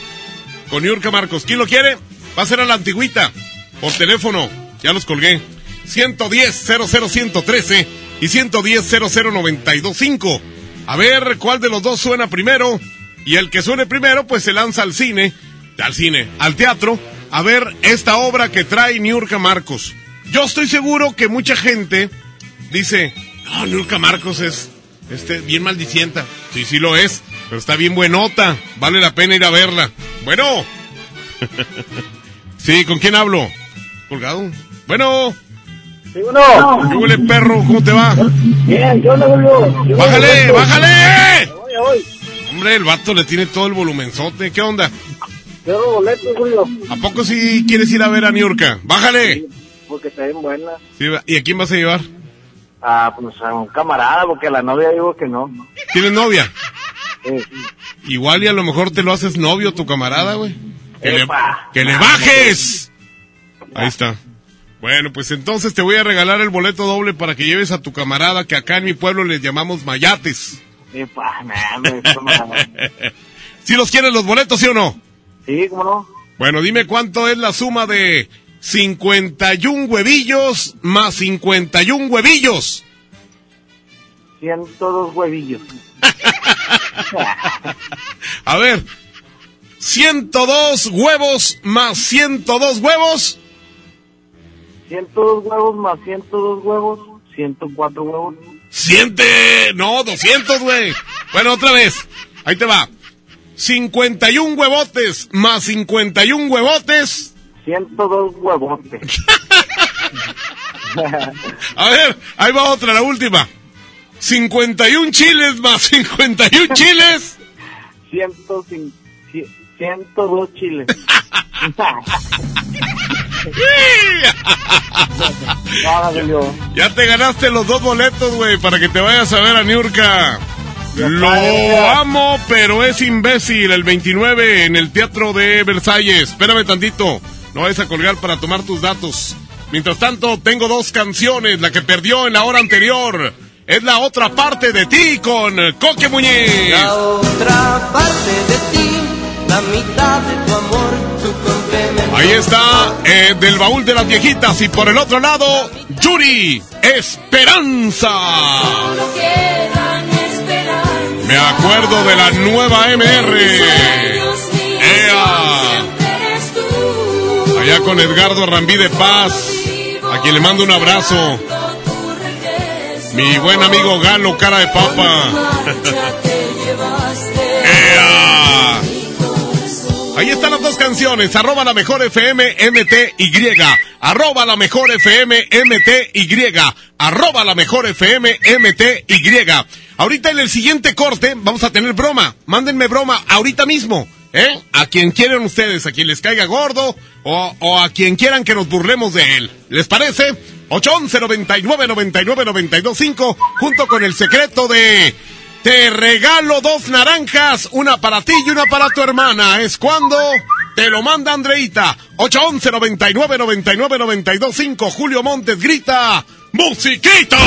Con Yurka Marcos. ¿Quién lo quiere? Va a ser a la antigüita. Por teléfono. Ya los colgué. 110 00113 y 110 00925. A ver cuál de los dos suena primero. Y el que suene primero, pues se lanza al cine. Al cine, al teatro. A ver esta obra que trae Niurka Marcos. Yo estoy seguro que mucha gente dice, no, Niurka Marcos es este, bien maldicienta. Sí, sí lo es, pero está bien buenota. Vale la pena ir a verla. Bueno. [laughs] sí, ¿con quién hablo? Colgado. Bueno. Sí, bueno. ¿Qué huele, perro? ¿Cómo te va? Bien, ¿qué onda, Julio? ¡Bájale, bájale! Voy, voy. Hombre, el vato le tiene todo el volumenzote. ¿Qué onda? Quiero boletos, Julio. ¿A poco si quieres ir a ver a Niurka? ¡Bájale! Porque está bien buena. Sí, ¿Y a quién vas a llevar? Ah, pues a un camarada, porque a la novia digo que no. ¿Tienes novia? Sí. Igual y a lo mejor te lo haces novio tu camarada, güey. Que, le, que le bajes. Ahí está. Bueno, pues entonces te voy a regalar el boleto doble para que lleves a tu camarada que acá en mi pueblo les llamamos mayates. Nah, me- esto no- [laughs] ¿Sí los quieres los boletos, sí o no? Sí, ¿cómo no? Bueno, dime cuánto es la suma de 51 huevillos más 51 huevillos. 102 huevillos. [laughs] A ver, 102 huevos más 102 huevos. 102 huevos más 102 huevos, 104 huevos. Siente. No, 200, güey. Bueno, otra vez. Ahí te va. 51 huevotes más 51 huevotes. 102 huevotes. [laughs] A ver, ahí va otra, la última. 51 chiles más 51 chiles. 105, 102 chiles. [laughs] ya te ganaste los dos boletos, güey, para que te vayas a ver a Niurka. Lo amo, pero es imbécil. El 29 en el Teatro de Versalles. Espérame tantito. No vayas a colgar para tomar tus datos. Mientras tanto, tengo dos canciones. La que perdió en la hora anterior es la otra parte de ti con Coque Muñiz. La otra parte de ti, la mitad de tu amor. Ahí está, eh, del baúl de las viejitas. Y por el otro lado, Yuri, Esperanza. Me acuerdo de la nueva MR. ¡Ea! Allá con Edgardo Rambí de Paz, a quien le mando un abrazo. Mi buen amigo Galo, cara de papa. Ahí están las dos canciones, arroba la mejor FM MTY, arroba la mejor FM MTY, arroba la mejor FM MTY. Ahorita en el siguiente corte vamos a tener broma, mándenme broma ahorita mismo, ¿eh? A quien quieran ustedes, a quien les caiga gordo o, o a quien quieran que nos burlemos de él. ¿Les parece? 811 99 99 925 junto con el secreto de te regalo dos naranjas, una para ti y una para tu hermana. Es cuando te lo manda Andreita. 811 99 99 925 Julio Montes grita ¡Musiquita!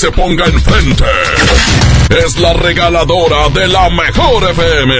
Se ponga enfrente. Es la regaladora de la mejor FM.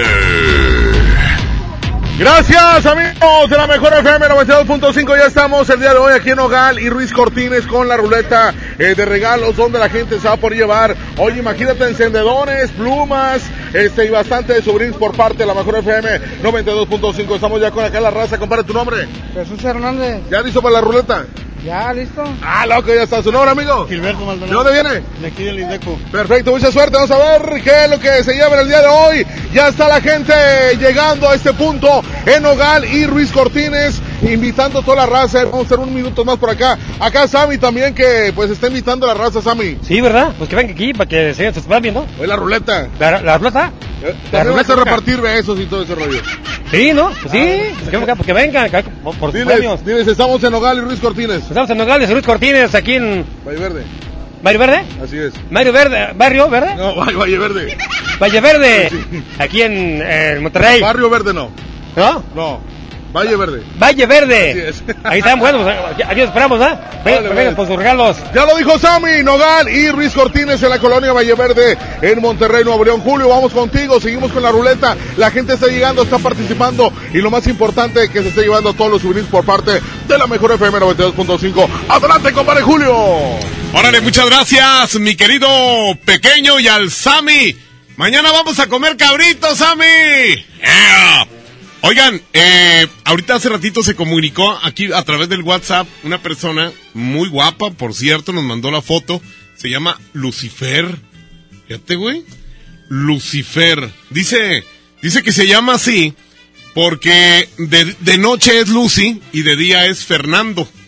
Gracias amigos de la mejor FM 92.5 ya estamos el día de hoy aquí en Ogal y Ruiz Cortines con la ruleta eh, de regalos donde la gente se va por llevar oye imagínate encendedores plumas este y bastante de souvenirs por parte de la mejor FM 92.5 estamos ya con acá la raza compara tu nombre Jesús Hernández. ya listo para la ruleta Ya, listo. ah loco ya está su nombre amigo Gilberto Maldonado. ¿de dónde viene? De aquí del Indeco. Perfecto, mucha suerte. Vamos a ver qué es lo que se lleva en el día de hoy. Ya está la gente llegando a este punto en Ogal y Ruiz Cortines, invitando a toda la raza. Vamos a hacer un minuto más por acá. Acá Sammy también, que pues está invitando a la raza, Sammy. Sí, ¿verdad? Pues que vengan aquí para que se, vayan viendo. Hoy la ruleta. ¿La, la ruleta? Eh, La vas a ruleta. repartir besos y todo ese rollo. Sí, ¿no? Pues sí, pues que vengan, porque vengan acá por, premios. Diles, diles, estamos en Ogal y Ruiz Cortines. Estamos en Nogales, Ruiz Cortines, aquí en Valle Verde. Mario Verde. Así es. Mario Verde, Barrio Verde. No, [laughs] Valle, Verde. Valle Verde, aquí en, eh, Monterrey. Barrio Verde no. ¿No? No. Valle Verde. Valle Verde. Así es. Ahí están, bueno, pues, aquí, esperamos, ¿ah? Ven, Vale, vengan vale. por sus regalos. Ya lo dijo Sammy, Nogal y Ruiz Cortines en la colonia Valle Verde en Monterrey, Nuevo León. Julio, vamos contigo, seguimos con la ruleta. La gente está llegando, está participando y lo más importante que se esté llevando todos los souvenirs por parte de la mejor FM 92.5. Adelante, compadre Julio. Órale, muchas gracias, mi querido pequeño y al Sammy. Mañana vamos a comer cabritos, Sammy. Yeah. Oigan, eh, ahorita hace ratito se comunicó aquí a través del WhatsApp una persona muy guapa, por cierto, nos mandó la foto. Se llama Lucifer. Fíjate, güey. Lucifer. Dice, dice que se llama así porque de, de noche es Lucy y de día es Fernando. [laughs]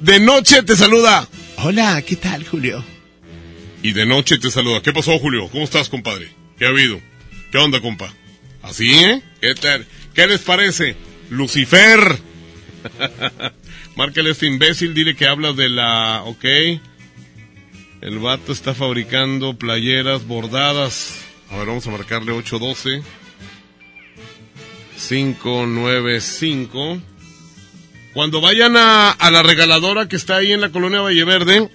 De noche te saluda. Hola, ¿qué tal, Julio? Y de noche te saluda. ¿Qué pasó, Julio? ¿Cómo estás, compadre? ¿Qué ha habido? ¿Qué onda, compa? ¿Así, eh? ¿Qué tal? ¿Qué les parece? Lucifer. [laughs] Márcale a este imbécil, dile que hablas de la... Ok. El vato está fabricando playeras bordadas. A ver, vamos a marcarle 812. 595. Cuando vayan a, a la regaladora que está ahí en la colonia Valle Verde,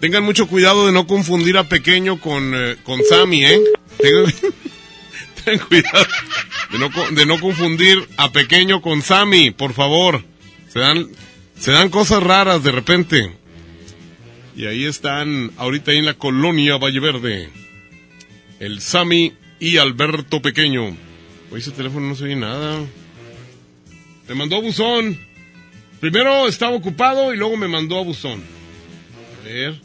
tengan mucho cuidado de no confundir a Pequeño con, eh, con Sammy, ¿eh? Tengan, [laughs] tengan cuidado de no, de no confundir a Pequeño con Sammy, por favor. Se dan, se dan cosas raras de repente. Y ahí están, ahorita ahí en la colonia Valle Verde, el Sammy y Alberto Pequeño. Oye, ese teléfono no se oye nada. Me mandó a buzón. Primero estaba ocupado y luego me mandó a buzón. A ver.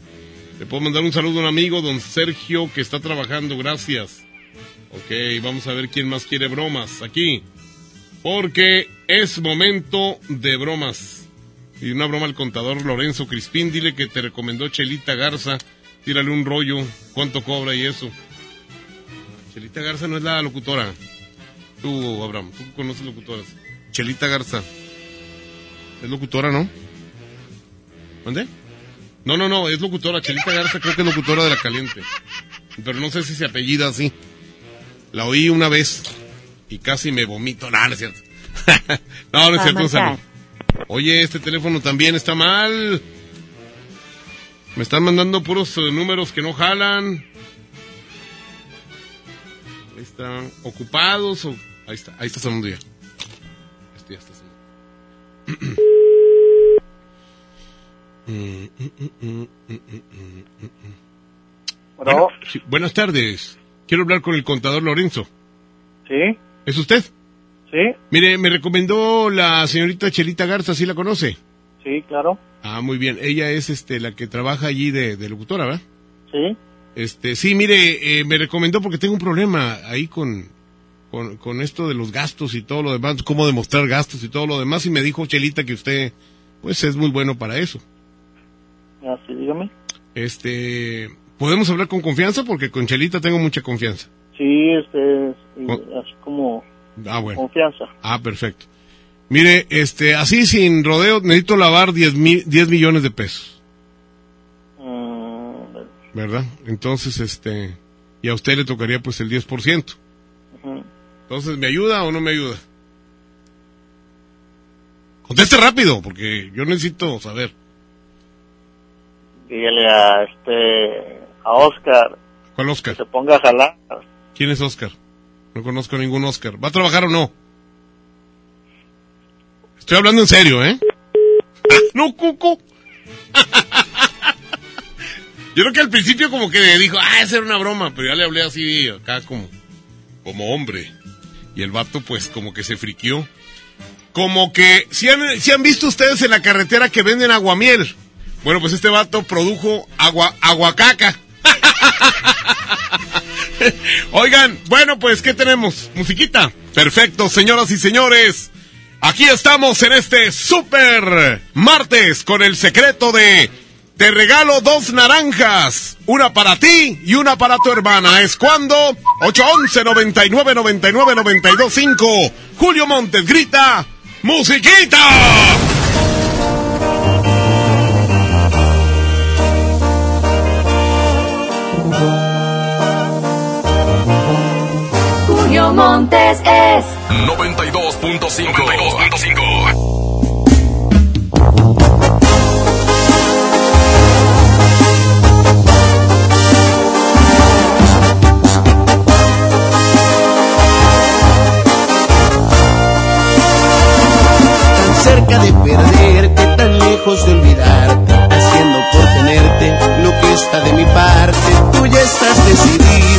Le puedo mandar un saludo a un amigo, don Sergio, que está trabajando. Gracias. Ok, vamos a ver quién más quiere bromas aquí. Porque es momento de bromas. Y una broma al contador Lorenzo Crispín. Dile que te recomendó Chelita Garza. Tírale un rollo. ¿Cuánto cobra y eso? Chelita Garza no es la locutora. Tú, Abraham, tú conoces locutoras. Chelita Garza. Es locutora, ¿no? ¿Dónde? No, no, no, es locutora. Chelita Garza creo que es locutora de La Caliente. Pero no sé si se apellida así. La oí una vez y casi me vomito. No, no es cierto. [laughs] no, no es cierto, un saludo. Oye, este teléfono también está mal. Me están mandando puros eh, números que no jalan. Ahí están ocupados o ahí está, ahí está sonando ya. Este ya está sonando. Bueno. sí, buenas tardes. Quiero hablar con el contador Lorenzo. Sí, ¿Es usted? sí, Mire, me recomendó la señorita Chelita Garza, ¿sí la conoce? sí, claro. Ah, muy bien. Ella es este la que trabaja allí de, de locutora, ¿verdad? Sí. Este, sí, mire, eh, me recomendó porque tengo un problema ahí con, con, con esto de los gastos y todo lo demás, cómo demostrar gastos y todo lo demás, y me dijo Chelita que usted, pues, es muy bueno para eso. Así, dígame. Este, ¿podemos hablar con confianza? Porque con Chelita tengo mucha confianza. Sí, este, sí, así como Ah, bueno. confianza. Ah, perfecto. Mire, este, así sin rodeo, necesito lavar 10, mil, 10 millones de pesos, Mm, ¿verdad? Entonces, este, y a usted le tocaría pues el 10%. ujú. Entonces, ¿me ayuda o no me ayuda? Conteste rápido, porque yo necesito saber. Dígale a este, a Oscar ¿Cuál Oscar? que se ponga a jalar. ¿Quién es Oscar? No conozco ningún Oscar. ¿Va a trabajar o no? Estoy hablando en serio, ¿eh? Ah, [laughs] no, Cuco. [laughs] Yo creo que al principio como que dijo, ah, esa era una broma, pero ya le hablé así acá como, como hombre. Y el vato pues como que se friquió. Como que, si han, si han visto ustedes en la carretera que venden aguamiel. Bueno, pues este vato produjo agua, aguacaca. [laughs] Oigan, bueno, pues, ¿qué tenemos? ¿Musiquita? Perfecto, señoras y señores. Aquí estamos en este super martes con el secreto de te regalo dos naranjas, una para ti y una para tu hermana. Es cuando 811 99 99 92 5. Julio Montes grita, musiquita. Montes es 92.5. 92.5. Tan cerca de perderte, tan lejos de olvidarte, haciendo por tenerte lo que está de mi parte. Tú ya estás decidida y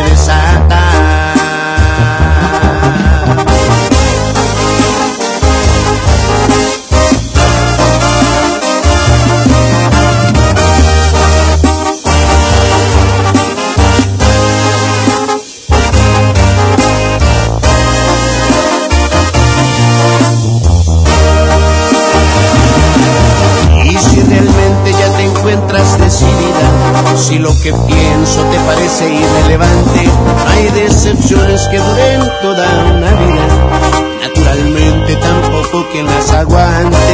si lo que pienso te parece irrelevante, hay decepciones que duren toda una vida. Naturalmente tampoco quien las aguante.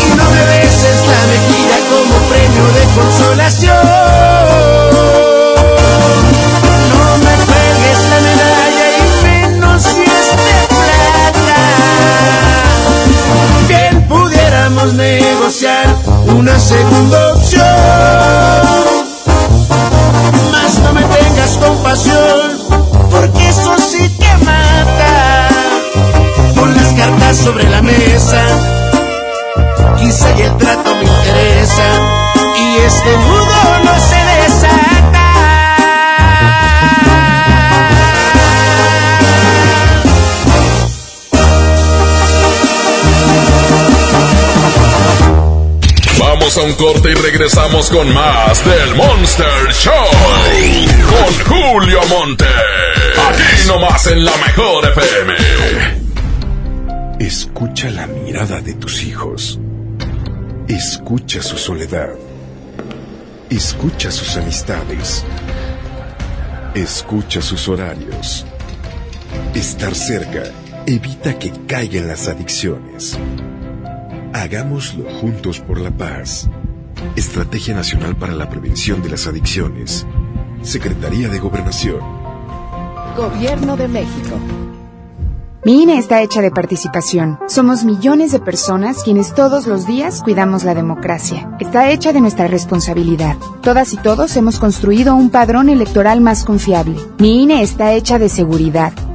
Y no me beses la mejilla como premio de consolación. No me cuelgues la medalla y menos si es de plata. Pudiéramos negociar una segunda opción. Más no me tengas compasión, porque eso sí que mata. Pon las cartas sobre la mesa, quizá y el trato me interesa, y este nudo no se Vamos a un corte y regresamos con más del Monster Show. Con Julio Monte. Aquí nomás en la mejor FM. Escucha la mirada de tus hijos. Escucha su soledad. Escucha sus amistades. Escucha sus horarios. Estar cerca evita que caigan las adicciones. Hagámoslo juntos por la paz. Estrategia Nacional para la Prevención de las Adicciones. Secretaría de Gobernación. Gobierno de México. Mi INE está hecha de participación. Somos millones de personas quienes todos los días cuidamos la democracia. Está hecha de nuestra responsabilidad. Todas y todos hemos construido un padrón electoral más confiable. Mi INE está hecha de seguridad.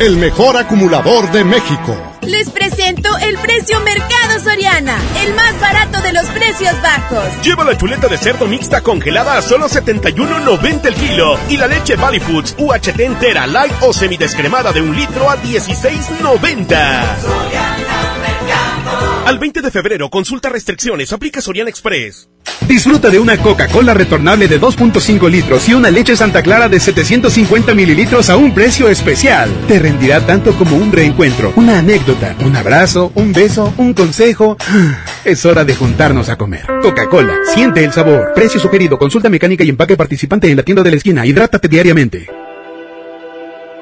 el mejor acumulador de México. Les presento el precio Mercado Soriana, el más barato de los precios bajos. Lleva la chuleta de cerdo mixta congelada a solo 71.90 el kilo y la leche Valley Foods UHT entera, light o semidescremada de un litro a 16.90. Al 20 de febrero, consulta restricciones, aplica Soriana Express. Disfruta de una Coca-Cola retornable de 2.5 litros y una leche Santa Clara de 750 mililitros a un precio especial. Te rendirá tanto como un reencuentro, una anécdota, un abrazo, un beso, un consejo. [sighs] Es hora de juntarnos a comer. Coca-Cola, siente el sabor. Precio sugerido, consulta mecánica y empaque participante en la tienda de la esquina. Hidrátate diariamente.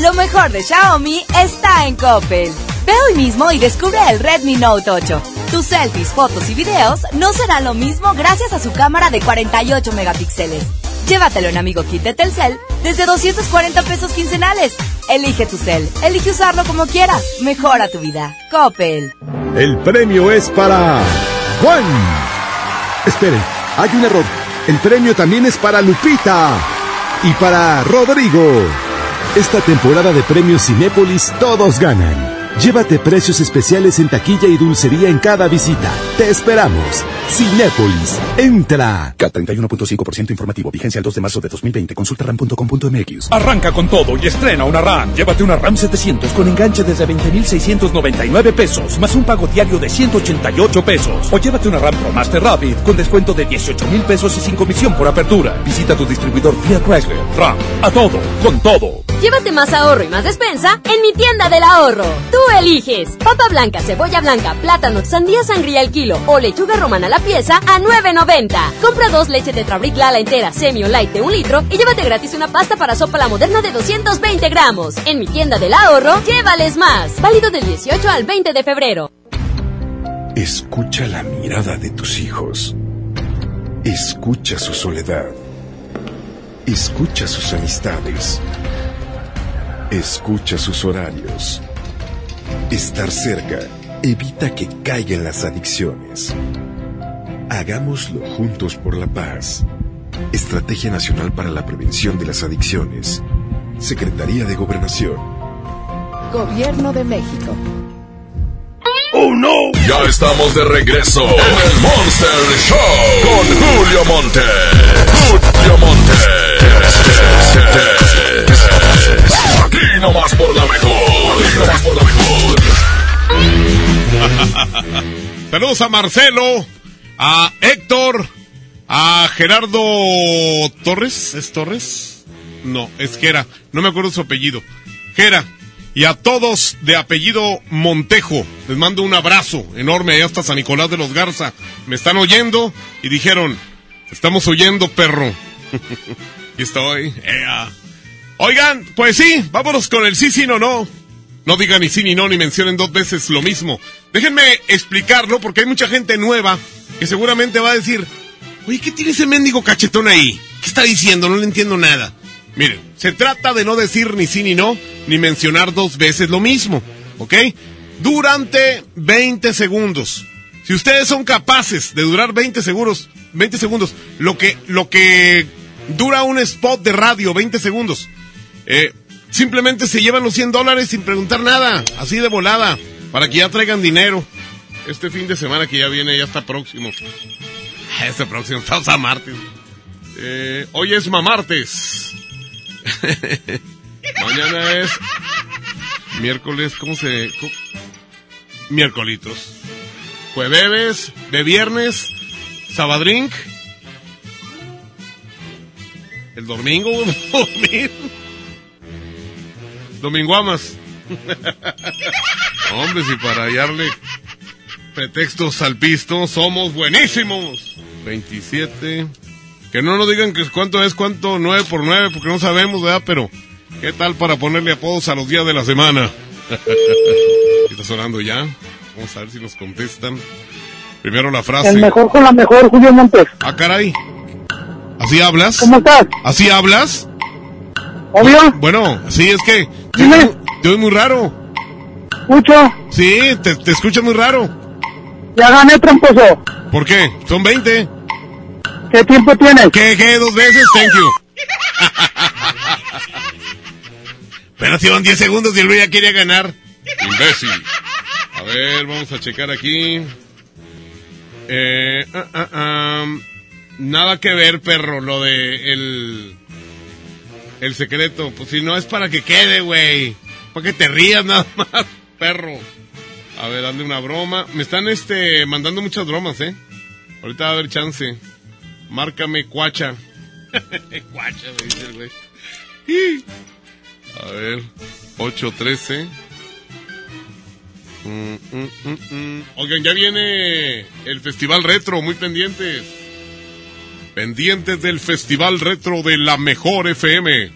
Lo mejor de Xiaomi está en Coppel. Ve hoy mismo y descubre el Redmi Note 8. Tus selfies, fotos y videos no serán lo mismo gracias a su cámara de 48 megapíxeles. Llévatelo en Amigo Kit de Telcel desde 240 pesos quincenales. Elige tu cel, elige usarlo como quieras. Mejora tu vida. Coppel. El premio es para Juan. Espere, hay un error. El premio también es para Lupita y para Rodrigo. Esta temporada de premios Cinépolis todos ganan. Llévate precios especiales en taquilla y dulcería en cada visita. Te esperamos. Cinépolis, entra. K31.5% informativo. Vigencia el 2 de marzo de 2020. Consulta ram.com.mx. Arranca con todo y estrena una RAM. Llévate una RAM 700 con enganche desde 20,699 pesos, más un pago diario de 188 pesos. O llévate una RAM Pro Master Rapid con descuento de 18 mil pesos y sin comisión por apertura. Visita tu distribuidor Fiat Chrysler. RAM. A todo, con todo. Llévate más ahorro y más despensa en mi tienda del ahorro. Tú eliges papa blanca, cebolla blanca, plátano, sandía sangría al kilo o lechuga romana a la pieza a 9.90. Compra dos leches de Trabric Lala entera, semi o light de un litro y llévate gratis una pasta para sopa la moderna de 220 gramos. En mi tienda del ahorro, llévales más. Válido del 18 al 20 de febrero. Escucha la mirada de tus hijos. Escucha su soledad. Escucha sus amistades. Escucha sus horarios. Estar cerca evita que caigan las adicciones. Hagámoslo juntos por la paz. Estrategia Nacional para la Prevención de las Adicciones. Secretaría de Gobernación. Gobierno de México. ¡Oh no! Ya estamos de regreso en el Monster Show con Julio Monte. Julio Monte. Aquí nomás por la mejor. Aquí nomás por la mejor. [laughs] Saludos a Marcelo, a Héctor, a Gerardo Torres. ¿Es Torres? No, es Gera. No me acuerdo su apellido. Gera. Y a todos de apellido Montejo, les mando un abrazo enorme allá hasta San Nicolás de los Garza. Me están oyendo y dijeron, estamos oyendo, perro. [laughs] y estoy. ea. Oigan, pues sí, vámonos con el sí, sí, no, no. No digan ni sí ni no, ni mencionen dos veces lo mismo. Déjenme explicarlo porque hay mucha gente nueva que seguramente va a decir, oye, ¿qué tiene ese mendigo cachetón ahí? ¿Qué está diciendo? No le entiendo nada. Miren, se trata de no decir ni sí ni no, ni mencionar dos veces lo mismo, ¿ok? Durante 20 segundos. Si ustedes son capaces de durar 20 segundos, 20 segundos, lo que, lo que dura un spot de radio, 20 segundos, eh, simplemente se llevan los 100 dólares sin preguntar nada, así de volada, para que ya traigan dinero. Este fin de semana que ya viene, ya está próximo. [laughs] Este próximo, estamos a martes. Eh, hoy es mamartes. [laughs] Mañana es miércoles, ¿cómo se...? Miércolitos. Jueves, de viernes, sabadrink. El domingo, [laughs] dormir. Dominguamas. [laughs] Hombre, si para hallarle pretextos al pisto, somos buenísimos. 27. Que no nos digan que cuánto es, cuánto 9 por 9, porque no sabemos, ¿verdad? Pero, ¿qué tal para ponerle apodos a los días de la semana? [laughs] Está sonando ya. Vamos a ver si nos contestan. Primero la frase. El mejor con la mejor, Julio Montes. Ah, caray. ¿Así hablas? ¿Cómo estás? ¿Así hablas? ¿Obvio? Bueno, sí, es que Dime. te oigo muy raro. ¿Escucho? Sí, te, te escuchas muy raro. Ya gané, tramposo. ¿Por qué? Son 20. ¿Qué tiempo tienes? ¿Qué, qué? ¿Dos veces? Thank you. Pero si van 10 segundos y el Luis ya quería ganar. Imbécil. A ver, vamos a checar aquí. Eh, ah, ah, ah, nada que ver, perro, lo de el... El secreto. Pues si no es para que quede, güey. Para que te rías nada [laughs] más, perro. A ver, dale una broma. Me están este mandando muchas bromas, ¿eh? Ahorita va a haber chance. Márcame cuacha. [laughs] cuacha, me dice el güey. A ver, 813. Mm, mm, mm, mm. Oigan, ya viene el Festival Retro, muy pendientes. Pendientes del Festival Retro de la Mejor FM.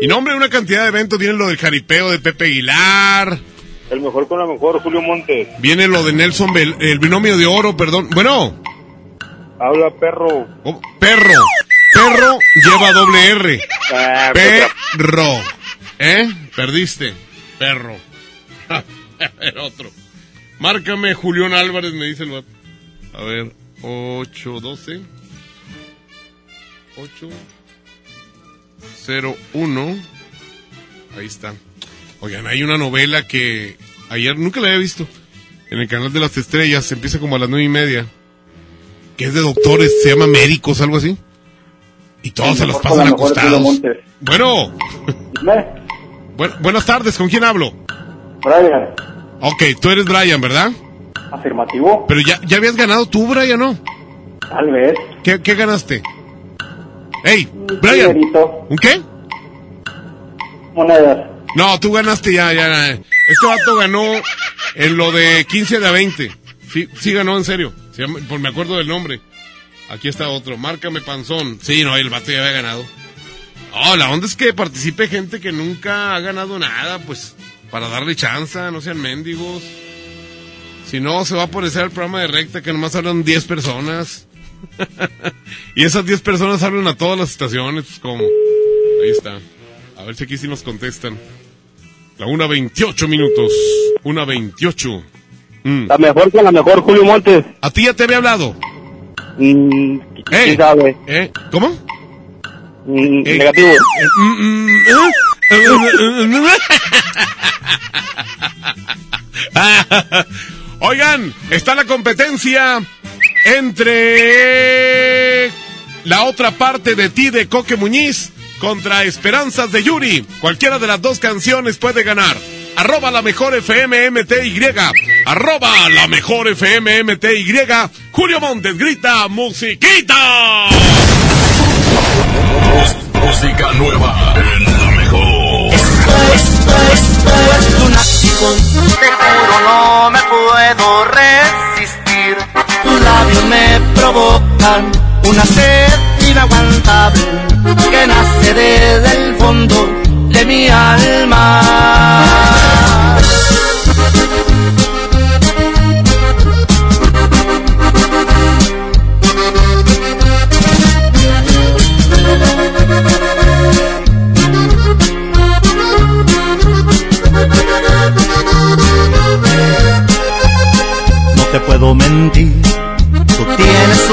Y nombre una cantidad de eventos. Viene lo del jaripeo de Pepe Aguilar. El mejor con la mejor, Julio Montes. Viene lo de Nelson Bel- el binomio de oro, perdón. Bueno, Habla perro. oh, perro. Perro lleva doble R. Ah, pues, Perro. ¿Eh? Perdiste. Perro. [laughs] el otro. Márcame Julián Álvarez, me dice el vato. A ver, 8, 12. 8, 0, 1. Ahí está. Oigan, hay una novela que ayer nunca la había visto. En el canal de las estrellas, empieza como a las nueve y media. Que es de doctores, se llama médicos, algo así. Y todos se la pasan acostados. Bueno. Bu- buenas tardes, ¿con quién hablo? Brian, Ok, tú eres Brian, ¿verdad? afirmativo. Pero ya, ya habías ganado tú, Brian, ¿no? Tal vez. ¿Qué, qué ganaste? Hey, Brian. dinerito. ¿Un qué? Monedas. No, tú ganaste ya, ya. Este vato ganó en lo de 15 de a 20. Sí, sí ganó, en serio. Por me acuerdo del nombre. Aquí está otro. Márcame panzón. Sí, no, el vato ya había ganado. Oh, la onda es que participe gente que nunca ha ganado nada, pues, para darle chance, no sean mendigos. Si no, se va a aparecer el programa de recta que nomás hablan 10 personas. [laughs] y esas 10 personas hablan a todas las estaciones, pues, como. Ahí está. A ver si aquí sí nos contestan. La 1.28 minutos. 1.28. Mm. La mejor con la mejor, Julio Montes. ¿A ti ya te había hablado? Mm, Eh, ¿Quién sabe? ¿Eh? ¿Cómo? Mm, Eh, negativo. eh, mm, mm. [laughs] Oigan, está la competencia entre la otra parte de ti de Coque Muñiz contra Esperanzas de Yuri. Cualquiera de las dos canciones puede ganar. Arroba la mejor FMMTY. Arroba la mejor FMMTY. Julio Montes grita musiquita. Música nueva en la mejor. Esto es lunático. Te juro no me puedo resistir. Labios me provocan una sed inaguantable que nace desde el fondo de mi alma. No te puedo mentir,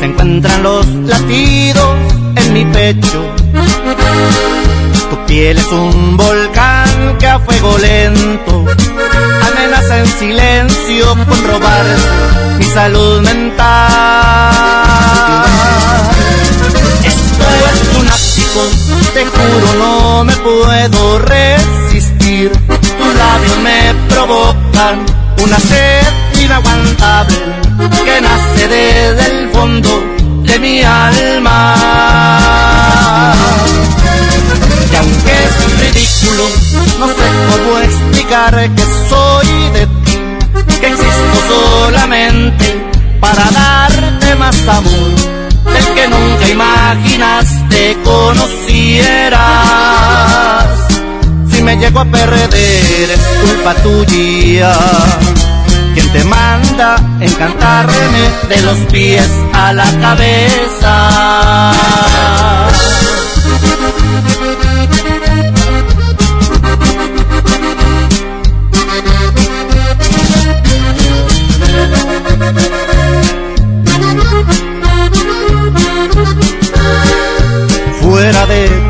se encuentran los latidos en mi pecho. Tu piel es un volcán que a fuego lento amenaza en silencio con robar mi salud mental. Esto es lunático, te juro no me puedo resistir. Tus labios me provocan una sed inaguantable que nace desde el fondo de mi alma. Y aunque es ridículo, no sé cómo explicar que soy de ti, que existo solamente para darte más amor del que nunca imaginaste conocieras. Me llego a perder es culpa tuya. Quien te manda encantarme de los pies a la cabeza. Fuera de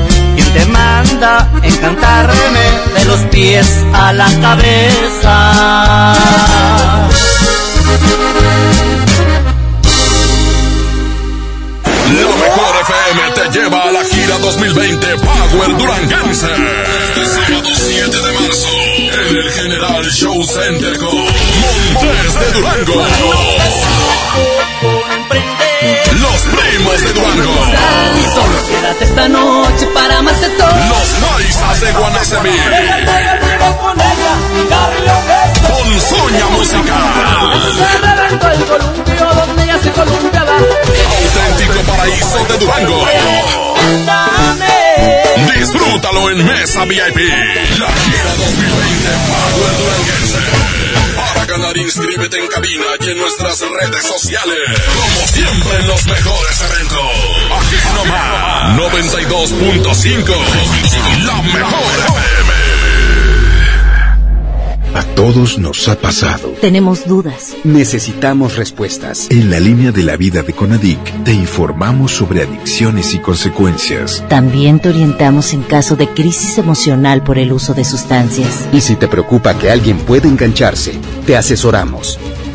Te manda encantarme de los pies a la cabeza. La mejor FM te lleva a la gira 2020 Power Duranguense. Este sábado 7 de marzo en el General Show Center con Montes de Durango. Primos de. Solo quédate esta noche para más de todo. Los maizas de Guanacemí. Ponzoña musical. el columpio donde ya se columpiaba. Auténtico paraíso de Durango. Disfrútalo en Mesa VIP. La gira 2020 y en nuestras redes sociales. Como siempre en los mejores eventos. Aquí nomás. 92.5. La mejor FM. A todos nos ha pasado. Tenemos dudas. Necesitamos respuestas. En la línea de la vida de Conadic te informamos sobre adicciones y consecuencias. También te orientamos en caso de crisis emocional por el uso de sustancias. Y si te preocupa que alguien pueda engancharse, te asesoramos.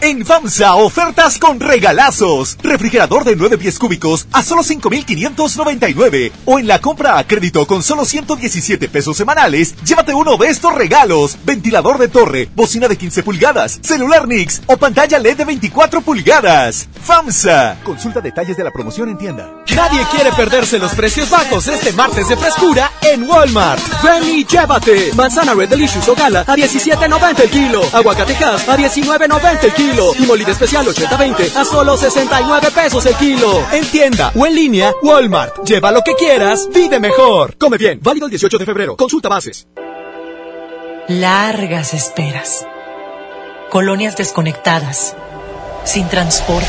En FAMSA, ofertas con regalazos. Refrigerador de 9 pies cúbicos a solo 5,599. O en la compra a crédito con solo 117 pesos semanales, llévate uno de estos regalos. Ventilador de torre, bocina de 15 pulgadas, celular Nix o pantalla LED de 24 pulgadas. FAMSA. Consulta detalles de la promoción en tienda. Nadie quiere perderse los precios bajos este martes de frescura en Walmart. Ven y llévate. Manzana Red Delicious o Gala a 17.90 el kilo. Aguacatejas a 19.90 el kilo. Y molida especial 80-20 a solo 69 pesos el kilo. En tienda o en línea, Walmart. Lleva lo que quieras, vive mejor. Come bien. Válido el 18 de febrero. Consulta bases. Largas esperas. Colonias desconectadas. Sin transporte.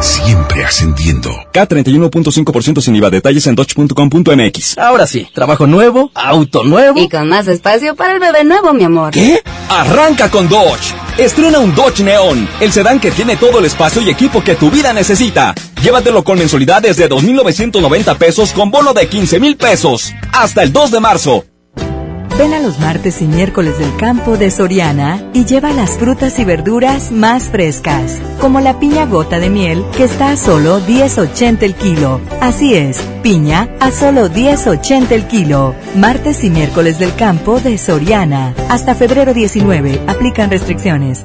Siempre ascendiendo. K31.5% sin IVA. Detalles en dodge.com.mx. Ahora sí, trabajo nuevo, auto nuevo. Y con más espacio para el bebé nuevo, mi amor. ¿Qué? Arranca con Dodge. Estrena un Dodge Neon, el sedán que tiene todo el espacio y equipo que tu vida necesita. Llévatelo con mensualidades de 2.990 pesos con bono de 15.000 pesos. Hasta el 2 de marzo. Ven a los martes y miércoles del campo de Soriana y lleva las frutas y verduras más frescas, como la piña gota de miel que está a solo 10.80 el kilo. Así es, piña a solo 10.80 el kilo. Martes y miércoles del campo de Soriana. Hasta febrero 19. Aplican restricciones.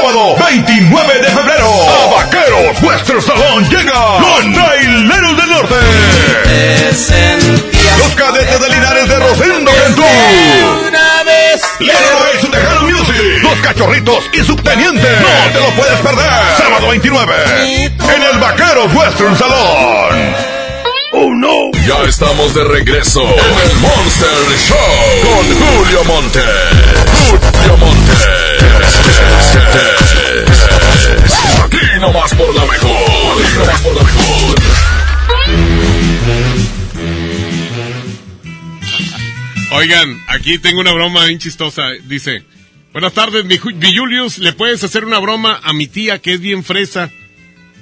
Sábado 29 de febrero, a Vaqueros Nuestro Salón llega los Traileros del Norte. Los cadetes de Linares de Rosendo Cantú. Leroy y su Tejano Music. Los cachorritos y subteniente. No te lo puedes perder. Sábado 29. En el Vaqueros Western Salón. Oh no. Ya estamos de regreso en el Monster Show con Julio Monte. Julio Monte. Oigan, aquí tengo una broma bien chistosa. Dice, buenas tardes, mi, Ju- mi Julius, ¿le puedes hacer una broma a mi tía que es bien fresa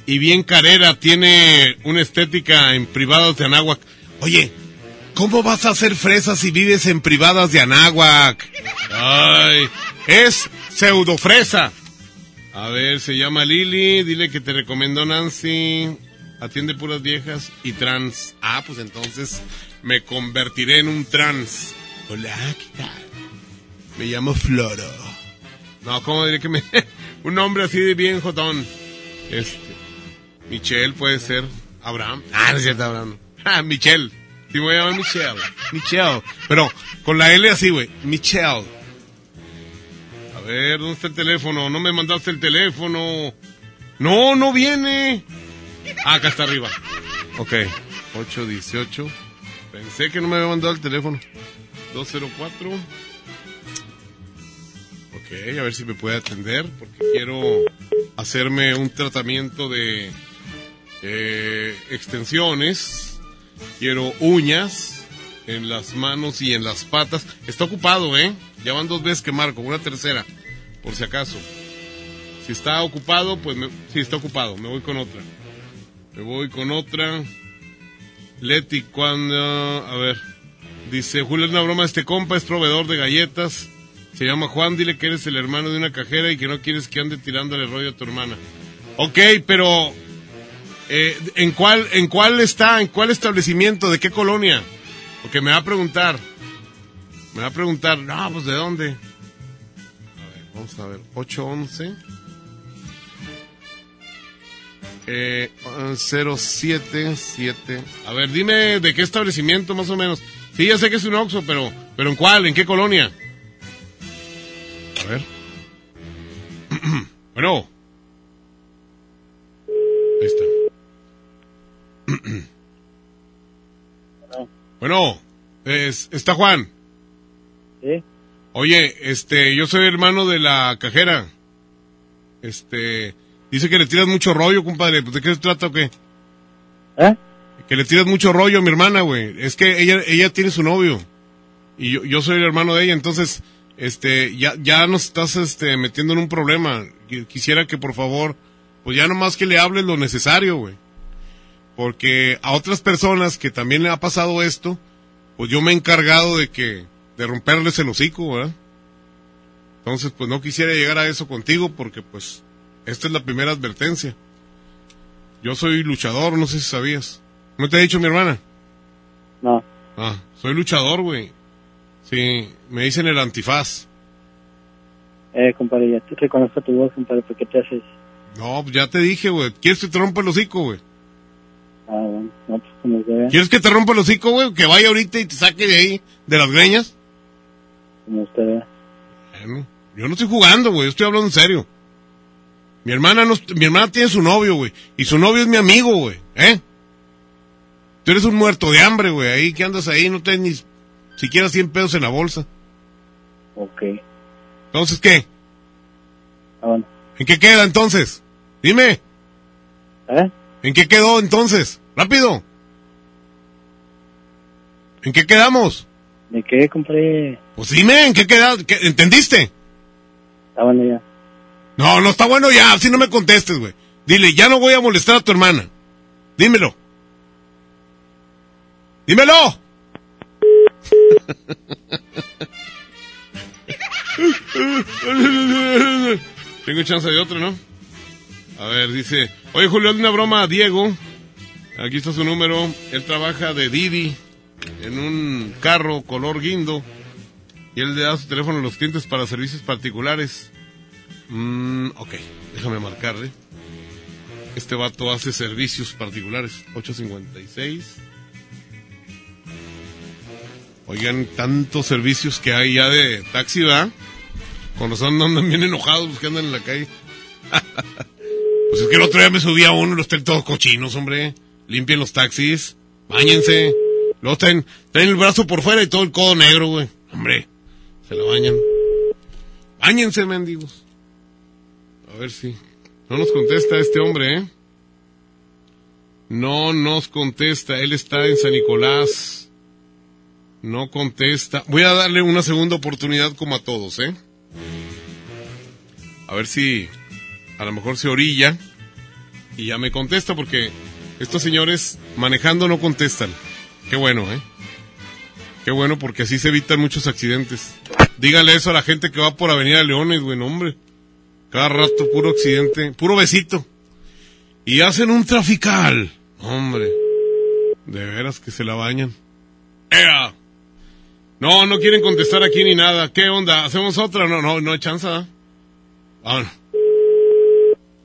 y bien carera? Tiene una estética en privados de Anáhuac. Oye, ¿cómo vas a hacer fresa si vives en privadas de Anáhuac? Ay, es pseudo fresa. A ver, se llama Lili, dile que te recomendó Nancy. Atiende puras viejas y trans. Ah, pues entonces me convertiré en un trans. Hola, ¿qué tal? Me llamo Floro. No, ¿cómo diré que me... [laughs] un nombre así de bien jotón. Este... Michelle puede ser. Abraham. Ah, no es cierto, Abraham. Ah, Michelle. Sí, me voy a llamar Michelle. Michelle. Pero con la L así, güey. Michelle. Ver, ¿dónde está el teléfono? No me mandaste el teléfono. No, no viene. Ah, acá está arriba. Ok. 818. Pensé que no me había mandado el teléfono. 204. Ok, a ver si me puede atender. Porque quiero hacerme un tratamiento de eh, extensiones. Quiero uñas en las manos y en las patas. Está ocupado, ¿eh? Ya van dos veces que marco, una tercera, por si acaso. Si está ocupado, pues me, sí está ocupado, me voy con otra. Me voy con otra. Leti, cuando, a ver, dice Julio, es una broma, este compa es proveedor de galletas. Se llama Juan, dile que eres el hermano de una cajera y que no quieres que ande tirándole rollo a tu hermana. Ok, pero eh, ¿en cuál en cuál está? ¿En cuál establecimiento? ¿De qué colonia? Porque me va a preguntar. Me va a preguntar, no, pues ¿de dónde? A ver, vamos a ver, 811 eh, 077. A ver, dime de qué establecimiento más o menos. Sí, ya sé que es un Oxxo, pero pero ¿en cuál? ¿En qué colonia? A ver. [clears throat] bueno. Ahí está. [clears throat] bueno, es, está Juan. Sí. Oye, este, yo soy hermano de la cajera. Este, dice que le tiras mucho rollo, compadre. Pues, ¿De qué se trata o qué? ¿Eh? Que le tiras mucho rollo a mi hermana, güey. Es que ella, ella tiene su novio. Y yo, yo soy el hermano de ella, entonces, este, ya, ya nos estás, este, metiendo en un problema. Qui- Quisiera que, por favor, pues ya nomás que le hables lo necesario, güey. Porque a otras personas que también le ha pasado esto, pues yo me he encargado de que, de romperles el hocico, ¿verdad? Entonces, pues no quisiera llegar a eso contigo porque, pues, esta es la primera advertencia. Yo soy luchador, no sé si sabías. ¿No te ha dicho mi hermana? No. Ah, soy luchador, güey. Sí, me dicen el antifaz. Eh, compadre, ya te reconozco tu voz, compadre, ¿por qué te haces? No, pues ya te dije, güey. ¿Quieres que te rompa el hocico, güey? Ah, bueno, no, pues como vea, ¿Quieres que te rompa el hocico, güey? Que vaya ahorita y te saque de ahí, de las greñas. Como usted vea. Bueno, yo no estoy jugando, güey. yo Estoy hablando en serio. Mi hermana no, mi hermana tiene su novio, güey. Y su novio es mi amigo, güey. ¿Eh? Tú eres un muerto de hambre, güey. Ahí que andas ahí, no tienes ni siquiera 100 pesos en la bolsa. Ok. Entonces, ¿qué? Ah, bueno. ¿En qué queda entonces? Dime. ¿Eh? ¿En qué quedó entonces? Rápido. ¿En qué quedamos? ¿De qué, compadre? Pues dime, ¿en qué queda? ¿Qué- ¿Entendiste? Ah, bueno, ya. No, no está bueno ya, así no me contestes, güey. Dile, ya no voy a molestar a tu hermana. Dímelo. Dímelo. Tengo chance de otro, ¿no? A ver, dice, oye Julio, una broma a Diego. Aquí está su número. Él trabaja de Didi en un carro color guindo. Y él le da su teléfono a los clientes para servicios particulares. Mm, ok, déjame marcarle. Este vato hace servicios particulares. 856. Oigan, tantos servicios que hay ya de taxi, ¿verdad? Cuando son andan bien enojados los que andan en la calle. [laughs] pues es que el otro día me subí a uno los traen todos cochinos, hombre. Limpien los taxis, bañense. Luego traen, traen el brazo por fuera y todo el codo negro, güey. Hombre, se lo bañan. Báñense, mendigos. A ver si. No nos contesta este hombre, ¿eh? No nos contesta. Él está en San Nicolás. No contesta. Voy a darle una segunda oportunidad como a todos, ¿eh? A ver si a lo mejor se orilla y ya me contesta porque estos señores manejando no contestan. Qué bueno, ¿eh? Qué bueno porque así se evitan muchos accidentes. Dígale eso a la gente que va por Avenida Leones, güey, hombre. Cada rato puro accidente, puro besito. Y hacen un trafical. Hombre, de veras que se la bañan. ¡Ea! No, no quieren contestar aquí ni nada. ¿Qué onda? ¿Hacemos otra? No, no, no hay chance. ¿ah? Ah, no.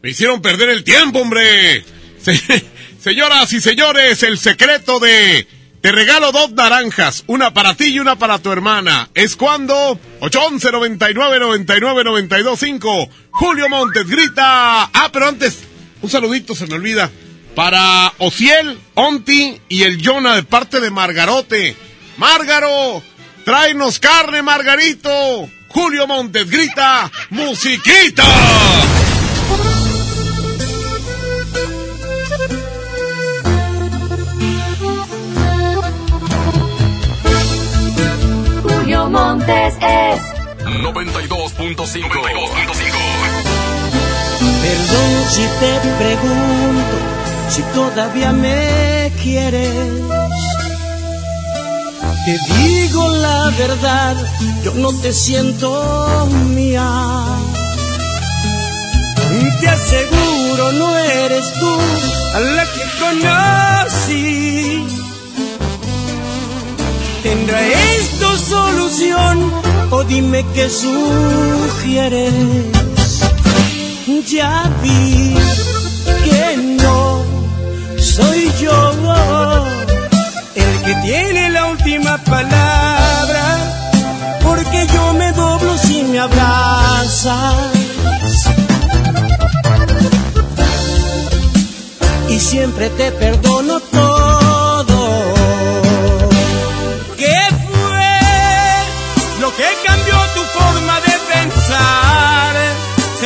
Me hicieron perder el tiempo, hombre. Se- [laughs] señoras y señores, el secreto de te regalo dos naranjas, una para ti y una para tu hermana. Es cuando 811 99 99 92 5. Julio Montes grita. Ah, pero antes, un saludito se me olvida. Para Ociel, Onti y el Jonah de parte de Margarote. Márgaro, tráenos carne, Margarito. Julio Montes grita, musiquita. Montes es 92.5. Perdón si te pregunto si todavía me quieres. Te digo la verdad, yo no te siento mía. Te aseguro no eres tú a la que conocí. ¿Tendrá esto solución o dime qué sugieres? Ya vi que no soy yo el que tiene la última palabra, porque yo me doblo si me abrazas. Y siempre te perdono todo.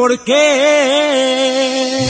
¿por qué?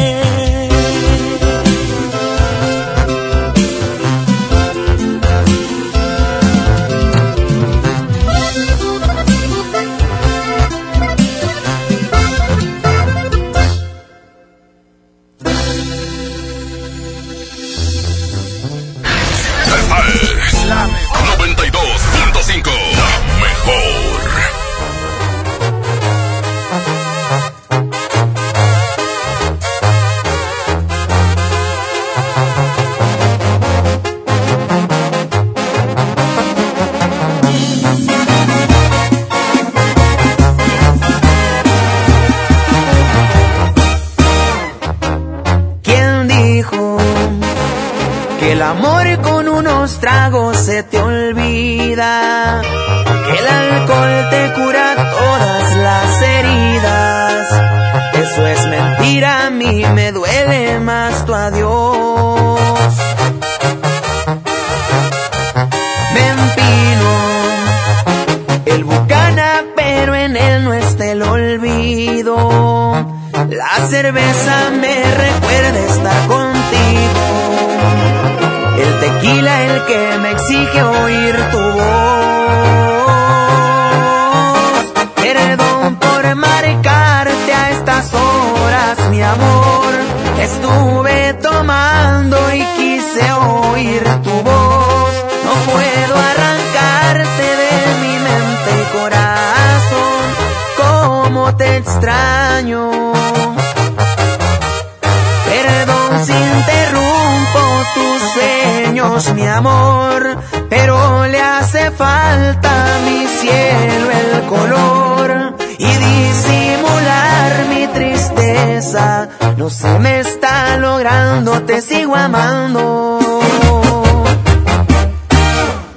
Se me está logrando, te sigo amando.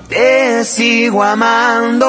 Te sigo amando.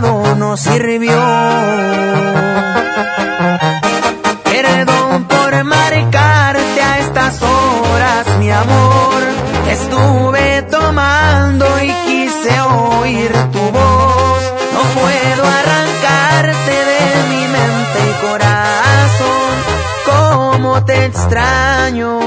Fallado, no sirvió. Perdón por marcarte a estas horas, mi amor. Estuve tomando y quise oír tu voz. No puedo arrancarte de mi mente y corazón. Cómo te extraño.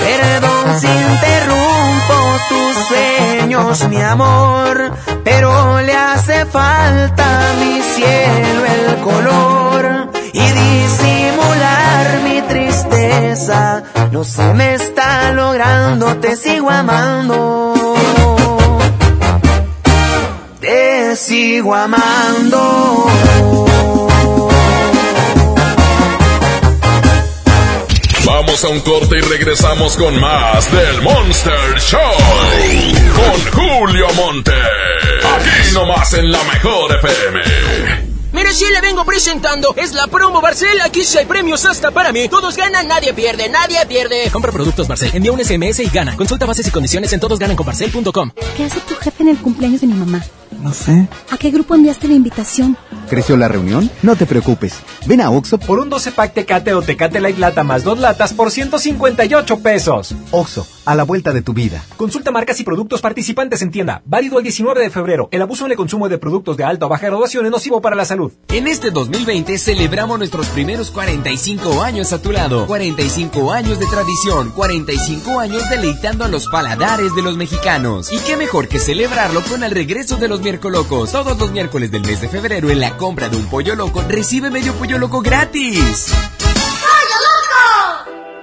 Perdón si interrumpo tus sueños, mi amor, pero le hace falta a mi cielo el color y disimular mi tristeza. No se me está logrando, te sigo amando. Te sigo amando. Vamos a un corte y regresamos con más del Monster Show. Con Julio Monte. Aquí nomás en la mejor FM. Mire, sí le vengo presentando. Es la promo Barcel. Aquí sí hay premios hasta para mí. Todos ganan, nadie pierde, nadie pierde. Compra productos Barcel, envía un SMS y gana. Consulta bases y condiciones en todosgananconbarcel.com. ¿Qué hace tu jefe en el cumpleaños de mi mamá? No sé. ¿A qué grupo enviaste la invitación? ¿Creció la reunión? No te preocupes. Ven a Oxo por un 12 pack Tecate o Tecate Light Lata más dos latas por 158 pesos. Oxo, a la vuelta de tu vida. Consulta marcas y productos participantes en tienda. Válido el 19 de febrero. El abuso en el consumo de productos de alta o baja graduación es nocivo para la salud. En este 2020 celebramos nuestros primeros 45 años a tu lado. 45 años de tradición. 45 años deleitando a los paladares de los mexicanos. Y qué mejor que celebrarlo con el regreso de los miércolocos. Todos los miércoles del mes de febrero en la compra de un pollo loco recibe medio pollo loco gratis.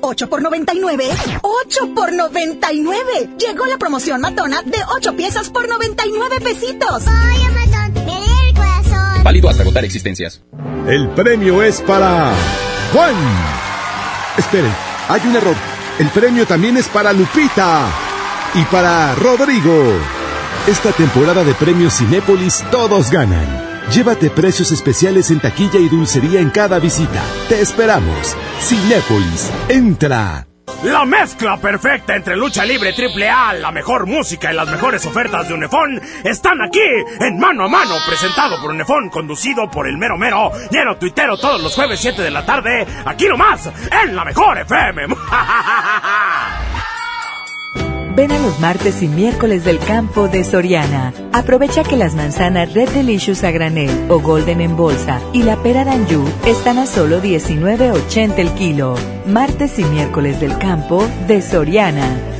8 por 99. 8 por 99. Llegó la promoción matona de 8 piezas por 99 pesitos. Ay, Amazon, me lee el corazón. Válido hasta agotar existencias. El premio es para Juan. Esperen, hay un error. El premio también es para Lupita y para Rodrigo. Esta temporada de premios Cinépolis todos ganan. Llévate precios especiales en taquilla y dulcería en cada visita. Te esperamos. Cinépolis, entra. La mezcla perfecta entre lucha libre triple A, la mejor música y las mejores ofertas de Unefón están aquí en Mano a Mano, presentado por Unefón, conducido por el mero mero, lleno tuitero todos los jueves 7 de la tarde, aquí nomás, en la mejor FM. [laughs] Ven a los martes y miércoles del campo de Soriana. Aprovecha que las manzanas Red Delicious a granel o Golden en bolsa y la pera Danju están a solo 19.80 el kilo. Martes y miércoles del campo de Soriana.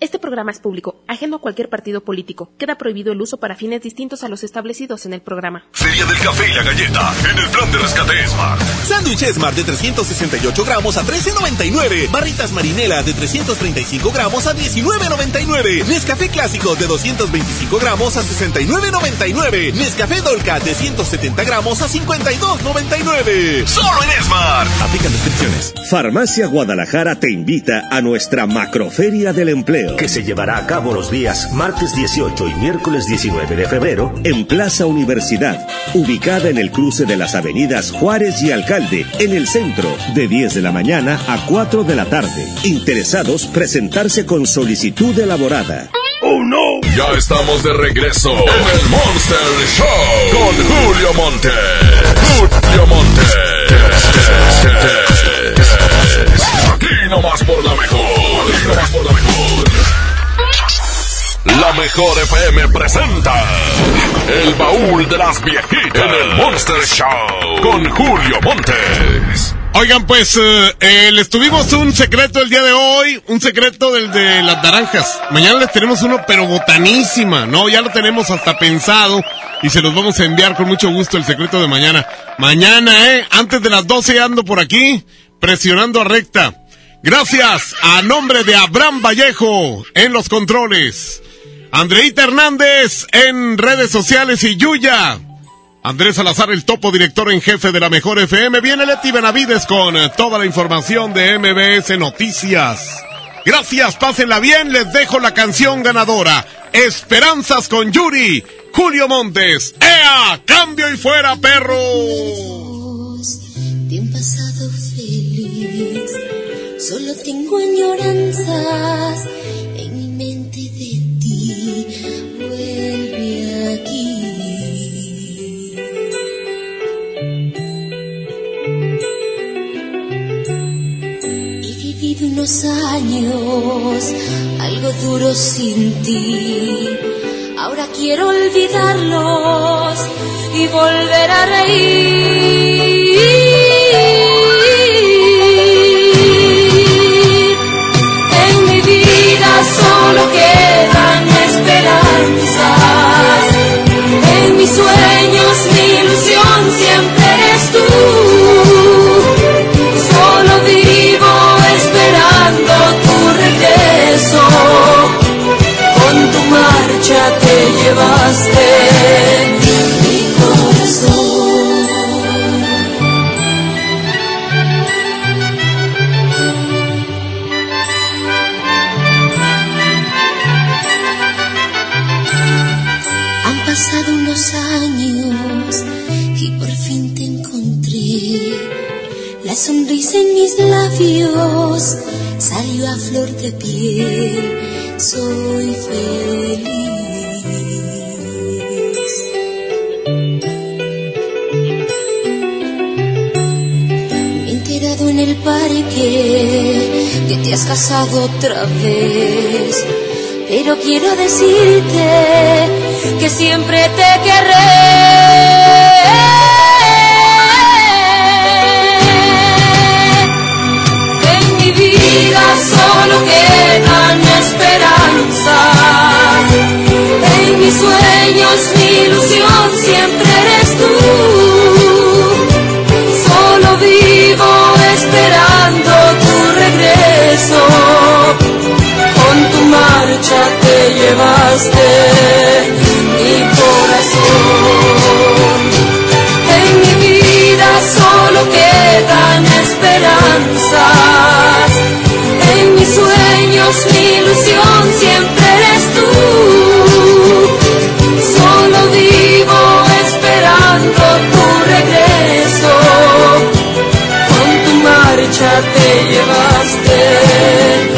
Este programa es público, ajeno a cualquier partido político. Queda prohibido el uso para fines distintos a los establecidos en el programa. Feria del café y la galleta en el plan de rescate Smart. Sándwich Smart de 368 gramos a 13.99. Barritas Marinela de 335 gramos a 19.99. Nescafé Clásico de 225 gramos a 69.99. Nescafé Dolca de 170 gramos a 52.99. Solo en Smart. Aplican descripciones. Farmacia Guadalajara te invita a nuestra macroferia del empleo Que se llevará a cabo los días martes 18 y miércoles 19 de febrero en Plaza Universidad, ubicada en el cruce de las avenidas Juárez y Alcalde, en el centro, de 10 de la mañana a 4 de la tarde. Interesados presentarse con solicitud elaborada. ¡Oh no! Ya estamos de regreso en el Monster Show con Julio Monte. Julio Monte. Aquí nomás por la mejor. Aquí nomás por la mejor. La mejor FM presenta El baúl de las viejitas en el Monster Show con Julio Montes. Oigan, pues eh, eh, les tuvimos un secreto el día de hoy, un secreto del de las naranjas. Mañana les tenemos uno, pero botanísima, ¿no? Ya lo tenemos hasta pensado y se los vamos a enviar con mucho gusto el secreto de mañana. Mañana, ¿eh? Antes de las 12 ando por aquí, presionando a recta. Gracias a nombre de Abraham Vallejo en los controles. Andreita Hernández en redes sociales y Yuya. Andrés Salazar, el topo director en jefe de la Mejor FM. Viene Leti Benavides con eh, toda la información de MBS Noticias. Gracias, pásenla bien. Les dejo la canción ganadora. Esperanzas con Yuri. Julio Montes. ¡Ea! ¡Cambio y fuera, perro! Solo tengo añoranzas en mi mente de ti. Vuelve aquí. He vivido unos años algo duros sin ti. Ahora quiero olvidarlos y volver a reír. Sueños mi ilusión siempre eres tú. Solo vivo esperando tu regreso. Con tu marcha te llevaste en mis labios salió a flor de piel. Soy feliz. Me he enterado en el parque que te has casado otra vez. Pero quiero decirte que siempre te querré. Solo quedan esperanzas. En mis sueños mi ilusión siempre eres tú. Solo vivo esperando tu regreso. Con tu marcha te llevaste mi corazón. En mi vida solo quedan esperanzas. Sueños mi ilusión siempre eres tú. Solo vivo esperando tu regreso. Con tu marcha te llevaste